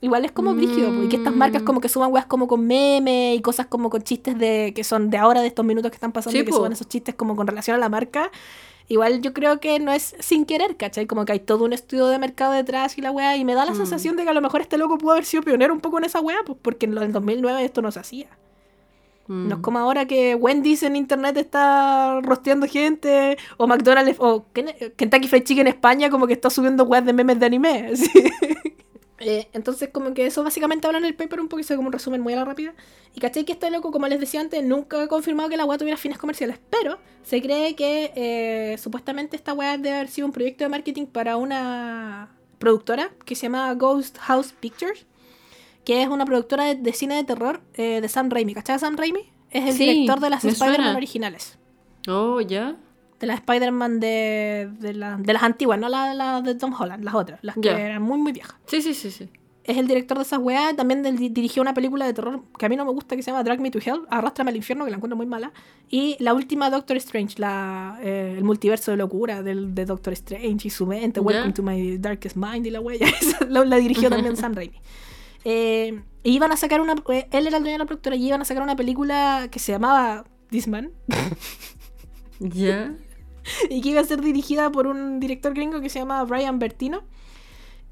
igual es como brígido, po, y que estas marcas como que suban weas como con memes y cosas como con chistes de que son de ahora, de estos minutos que están pasando, Sí, y que po. suban esos chistes como con relación a la marca. Igual yo creo que no es sin querer, ¿cachai? Como que hay todo un estudio de mercado detrás y la weá, y me da la Mm. sensación de que a lo mejor este loco pudo haber sido pionero un poco en esa weá, pues porque en del 2009 esto no se hacía. Mm. No es como ahora que Wendy's en internet está rosteando gente, o McDonald's, o Ken- Kentucky Fried Chicken en España como que está subiendo weas de memes de anime. así. Eh, entonces como que eso básicamente habla en el paper un hice como un resumen muy a la rápida. Y caché que este loco, como les decía antes, nunca ha confirmado que la wea tuviera fines comerciales, pero se cree que eh, supuestamente esta wea debe haber sido un proyecto de marketing para una productora que se llama Ghost House Pictures, que es una productora de, de cine de terror eh, de Sam Raimi. ¿Cachai Sam Raimi? Es el Sí, director de las Spider-Man originales. Oh, ya. De las Spider-Man de, de, la- de las antiguas, no las la de Tom Holland, las otras, las que eran muy, muy viejas. Sí, sí, sí, sí. Es el director de esas weas. También del- dirigió una película de terror que a mí no me gusta, que se llama Drag Me to Hell, Arrástrame al infierno, que la encuentro muy mala. Y la última Doctor Strange, la, eh, el multiverso de locura del, de Doctor Strange y su mente. Welcome to My Darkest Mind y la wea. La, la dirigió también Sam Raimi. Eh, y iban a sacar una. eh, él era el dueño de la productora y iban a sacar una película que se llamaba This Man. Ya. y que iba a ser dirigida por un director gringo que se llama Brian Bertino.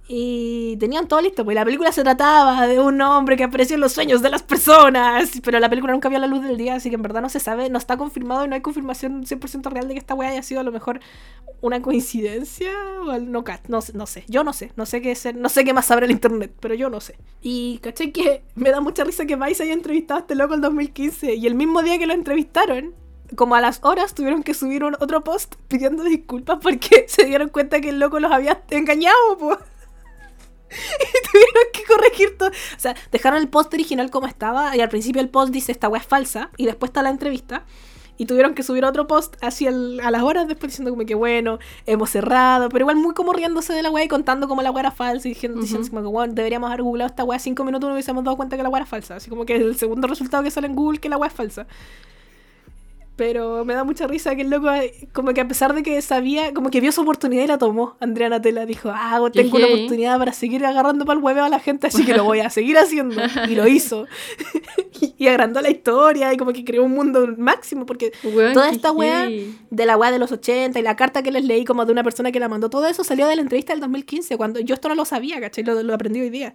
Y tenían todo listo, pues la película se trataba de un hombre que apareció en los sueños de las personas, pero la película nunca vio la luz del día, así que en verdad no se sabe, no está confirmado y no hay confirmación 100% real de que esta weá haya sido a lo mejor una coincidencia o no, no, sé- no sé, yo no sé, no sé qué ser, no sé qué más sabrá el internet, pero yo no sé. Y caché que me da mucha risa que Vice haya entrevistado a este loco el 2015 y el mismo día que lo entrevistaron, como a las horas tuvieron que subir un, otro post pidiendo disculpas porque se dieron cuenta que el loco los había engañado, po. Y tuvieron que corregir todo. O sea, dejaron el post original como estaba y al principio el post dice esta weá es falsa y después está la entrevista. Y tuvieron que subir otro post así a las horas después diciendo como que bueno, hemos cerrado, pero igual muy como riéndose de la weá y contando como la weá era falsa y diciendo, diciendo como que bueno, deberíamos haber googlado esta weá cinco minutos y no hubiésemos dado cuenta que la weá era falsa. Así como que el segundo resultado que sale en Google que la weá es falsa. Pero me da mucha risa que el loco, eh, como que a pesar de que sabía, como que vio su oportunidad y la tomó. Andrea Natela dijo, ah, tengo una oportunidad para seguir agarrando para el hueveo a la gente, así que lo voy a seguir haciendo. Y lo hizo. y, y agrandó la historia y como que creó un mundo máximo, porque toda esta wea heavy. de la wea de los 80 y la carta que les leí como de una persona que la mandó, todo eso salió de la entrevista del 2015, cuando yo esto no lo sabía, ¿cachai? Lo, lo aprendí hoy día.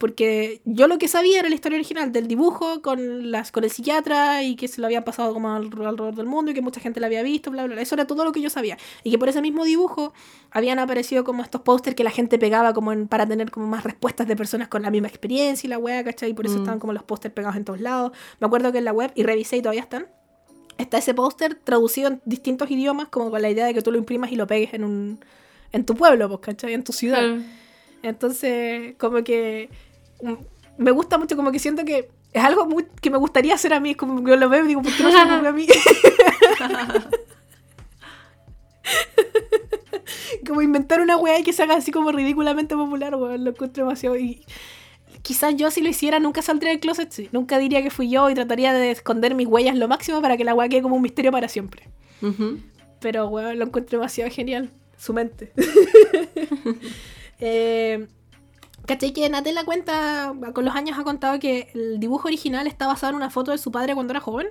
Porque yo lo que sabía era la historia original del dibujo con, las, con el psiquiatra y que se lo había pasado como al- alrededor del mundo y que mucha gente la había visto, bla, bla, bla. Eso era todo lo que yo sabía. Y que por ese mismo dibujo habían aparecido como estos pósters que la gente pegaba como en- para tener como más respuestas de personas con la misma experiencia y la wea, ¿cachai? Y por eso Mm. estaban como los pósters pegados en todos lados. Me acuerdo que en la web, y revisé y todavía están, está ese póster traducido en distintos idiomas como con la idea de que tú lo imprimas y lo pegues en un en tu pueblo, pues, ¿cachai? En tu ciudad. Entonces, como que me gusta mucho, como que siento que es algo muy, que me gustaría hacer a mí, es como que yo lo veo y digo, ¿por qué no se me ocurre a mí? como inventar una weá y que se haga así como ridículamente popular, weón, lo encuentro demasiado. Y quizás yo si lo hiciera nunca saldría del closet, sí. Nunca diría que fui yo y trataría de esconder mis huellas lo máximo para que la weá quede como un misterio para siempre. Pero, weón, lo encuentro demasiado genial. Su mente. eh, ¿Cachai? Que Natella cuenta, con los años ha contado que el dibujo original está basado en una foto de su padre cuando era joven.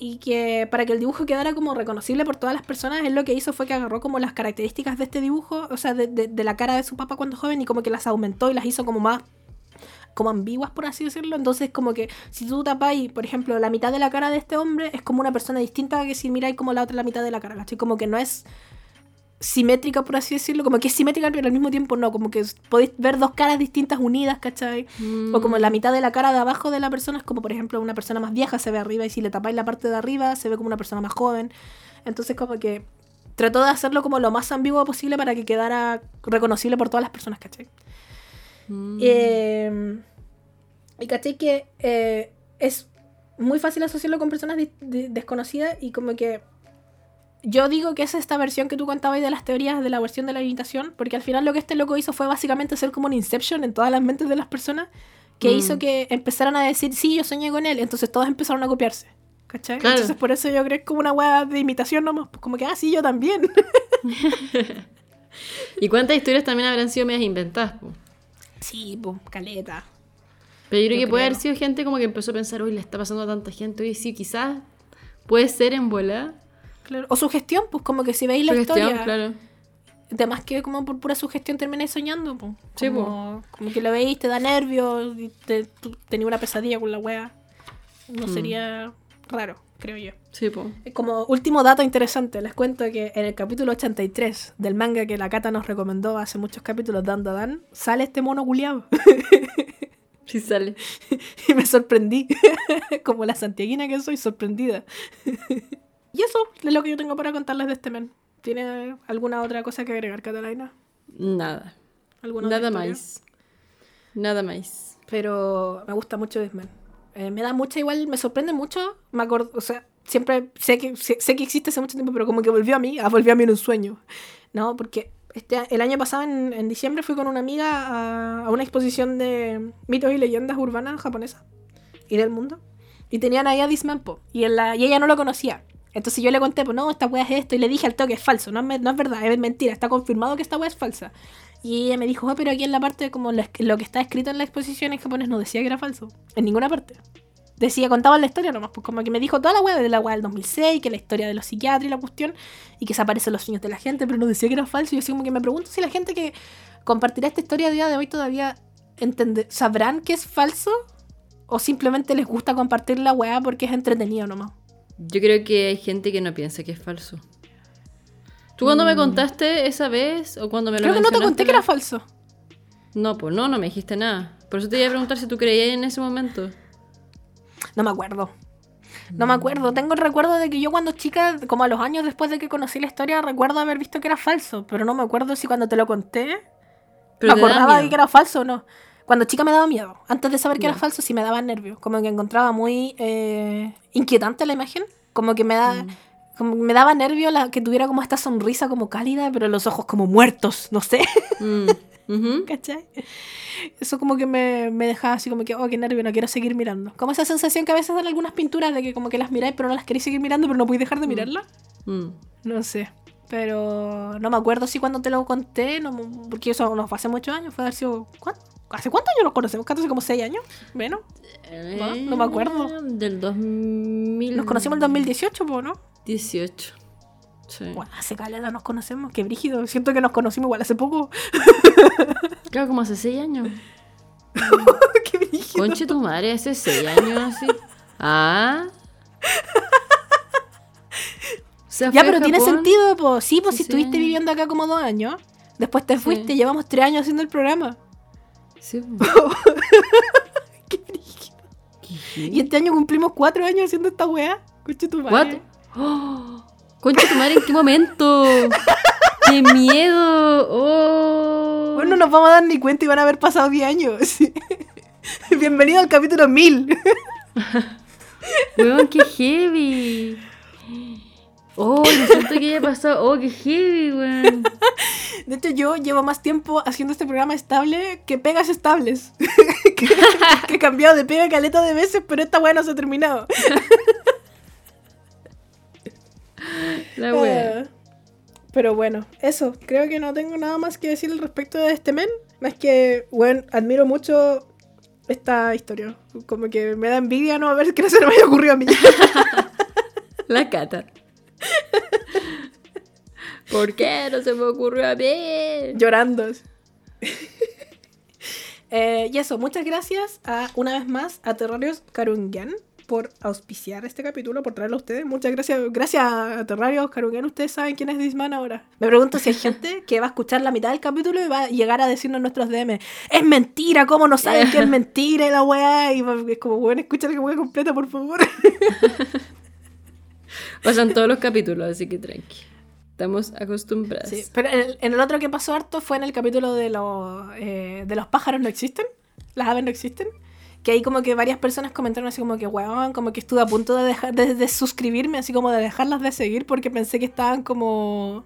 Y que para que el dibujo quedara como reconocible por todas las personas, él lo que hizo fue que agarró como las características de este dibujo, o sea, de, de- de la cara de su papá cuando joven, y como que las aumentó y las hizo como más como ambiguas, por así decirlo. Entonces, como que si tú tapáis, por ejemplo, la mitad de la cara de este hombre, es como una persona distinta que si miráis como la otra la mitad de la cara, ¿cachai? Como que no es simétrica, por así decirlo, como que es simétrica, pero al mismo tiempo no, como que podéis ver dos caras distintas unidas, ¿cachai? O como la mitad de la cara de abajo de la persona es como, por ejemplo, una persona más vieja se ve arriba y si le tapáis la parte de arriba se ve como una persona más joven. Entonces, como que trató de hacerlo como lo más ambiguo posible para que quedara reconocible por todas las personas, ¿cachai? Mm. Eh, y caché que eh, es muy fácil asociarlo con personas desconocidas y como que yo digo que es esta versión que tú contabas de las teorías de la versión de la habitación, porque al final lo que este loco hizo fue básicamente hacer como un inception en todas las mentes de las personas que Mm. hizo que empezaran a decir, sí, yo soñé con él, entonces todos empezaron a copiarse. ¿Cachai? Claro. Entonces por eso yo creo que es como una weá de imitación nomás, pues como que, ah, sí, yo también. ¿Y cuántas historias también habrán sido medias inventadas? po? sí, pues, caleta. Pero yo creo Yo que puede haber sido gente como que empezó a pensar, uy, le está pasando a tanta gente. Oye, sí, quizás puede ser en bola. Claro. O sugestión, pues como que si veis la Sugestión, historia. claro. Además que como por pura sugestión termináis soñando, po. Sí, como, como que lo veis, te da nervios, te, tú tenías una pesadilla con la wea. No Mm. sería raro, creo yo. Sí, po. Como último dato interesante, les cuento que en el capítulo 83 del manga que la Cata nos recomendó hace muchos capítulos, Dan Dan, Dan, sale este mono culiado. Sí sale. y me sorprendí. como la santiaguina que soy, sorprendida. Y eso es lo que yo tengo para contarles de este men. ¿Tiene alguna otra cosa que agregar, Catalina? Nada. ¿Alguna Nada más. Nada más. Pero me gusta mucho Disman. Eh, me da mucha igual, me sorprende mucho. Me acuerdo, o sea, siempre sé que, sé, sé que existe hace mucho tiempo, pero como que volvió a mí, ah, volvió a mí en un sueño. ¿No? Porque este, el año pasado, en, en diciembre, fui con una amiga a, a una exposición de mitos y leyendas urbanas japonesas y del mundo. Y tenían ahí a Disman, po, y, en la, y ella no lo conocía. Entonces yo le conté, pues no, esta wea es esto, y le dije al toque, es falso, no es, verdad, es mentira, está confirmado que esta wea es falsa. Y ella me dijo, "Oh, pero aquí en la parte, como lo, que está escrito en la exposición en japonés no decía que era falso, en ninguna parte. Decía, contaban la historia nomás, pues como que me dijo toda la wea de la wea del 2006, que la historia de los psiquiatras y la cuestión, y que se aparecen los sueños de la gente, pero no decía que era falso. Y yo así como que me pregunto si la gente que compartirá esta historia a día de hoy todavía sabrán que es falso, o simplemente les gusta compartir la wea porque es entretenido nomás. Yo creo que hay gente que no piensa que es falso. ¿Tú cuando me contaste esa vez o cuando me lo Mm. Creo que no te conté que era falso. No, pues no, no me dijiste nada. Por eso te iba a preguntar si tú creías en ese momento. No me acuerdo. No me acuerdo. Tengo el recuerdo de que yo cuando chica, como a los años después de que conocí la historia, recuerdo haber visto que era falso. Pero no me acuerdo si cuando te lo conté, Pero me acordaba de que era falso o no. Cuando chica me daba miedo. Antes de saber que Ya. era falso, sí me daba nervios. Como que encontraba muy eh, inquietante la imagen. Como que me da... Mm. Como me daba nervio la, que tuviera como esta sonrisa como cálida, pero los ojos como muertos, no sé, Mm. ¿cachai? Eso como que me, me dejaba así como que, oh, qué nervio, no quiero seguir mirando. Como esa sensación que a veces dan algunas pinturas de que como que las miráis pero no las queréis seguir mirando, pero no podéis dejar de mirarlas. Mm. No sé. Pero no me acuerdo si cuando te lo conté, no, porque eso nos fue hace muchos años, fue haber sido. ¿cuánto? ¿Hace cuántos años nos conocemos? ¿Hace como seis años? Menos. No, no me acuerdo. Eh, Del 2000. Nos conocimos en 2018, po, ¿no? 18. Sí. Bueno, hace caleta nos conocemos, qué brígido. Siento que nos conocimos igual hace poco. Claro, como hace 6 años. qué brígido. Conche tu madre, hace 6 años así. Ah. Ya, pero tiene sentido, pues sí, pues Sí, si estuviste sí. viviendo acá como dos años. Después te fuiste, llevamos tres años haciendo el programa. Sí. Qué. Y este año cumplimos cuatro años haciendo esta weá. Conche tu madre. ¡Oh! Concha tu madre, ¿en qué momento? ¡Qué miedo! ¡Oh! Bueno, no nos vamos a dar ni cuenta y van a haber pasado 10 años. Bienvenido al capítulo 1000. Weón, qué heavy. Oh, no siento que haya pasado. Oh, qué heavy, weón. De hecho, yo llevo más tiempo haciendo este programa estable que pegas estables. que, que he cambiado de pega caleta de veces, pero esta weá no se ha terminado. La. Ah, Pero bueno, eso. Creo que no tengo nada más que decir al respecto de este men. Más que, bueno, admiro mucho esta historia. Como que me da envidia no ver que no se me haya ocurrido a mí. La cata. ¿Por qué no se me ocurrió a mí? llorando. Eh, y eso, muchas gracias a, una vez más a Terrarios Karungian por auspiciar este capítulo, por traerlo a ustedes. Muchas gracias, gracias a Terrarios Karungian. Ustedes saben quién es Disman ahora. Me pregunto si hay gente que va a escuchar la mitad del capítulo y va a llegar a decirnos nuestros DM: Es mentira, ¿cómo no saben que es mentira y la weá? Y es como, bueno, escucha la weá completa, por favor. Pasan todos los capítulos, así que tranqui. Estamos acostumbrados. Sí, pero en el, en el otro que pasó harto fue en el capítulo de los, eh, de los pájaros no existen, las aves no existen. Que ahí como que varias personas comentaron así como que, weón, como que estuve a punto de dejar de, de suscribirme, así como de dejarlas de seguir porque pensé que estaban como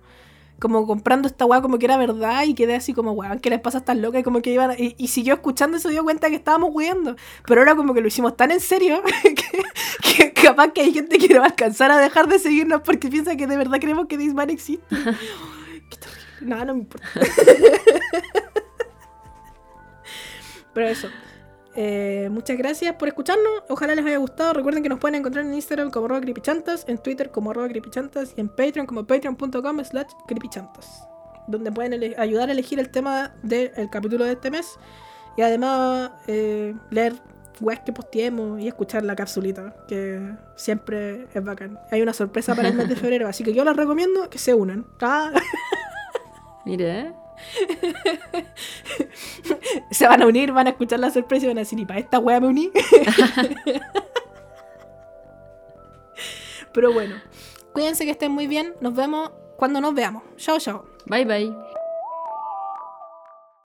como comprando esta weá como que era verdad y quedé así como, weón, ¿qué les pasa a estas locas? Y como que iban, y, y siguió escuchando y se dio cuenta que estábamos weando. Pero ahora como que lo hicimos tan en serio que, que capaz que hay gente que no va a alcanzar a dejar de seguirnos porque piensa que de verdad creemos que Disman existe. Qué. Nada, no me importa. Pero eso. Eh, muchas gracias por escucharnos. Ojalá les haya gustado. Recuerden que nos pueden encontrar en Instagram como arroba creepychantas, en Twitter como arroba creepychantas y en Patreon como patreon.com slash creepychantas. Donde pueden ayudar a elegir el tema del capítulo de este mes. Y además eh, leer webs que posteemos y escuchar la capsulita, que siempre es bacán. Hay una sorpresa para el mes de febrero, así que yo les recomiendo que se unan. Ah. Mira, ¿eh? se van a unir, van a escuchar la sorpresa y van a decir, y para esta wea me uní. Pero bueno, cuídense que estén muy bien. Nos vemos cuando nos veamos. Chao, chao. Bye bye.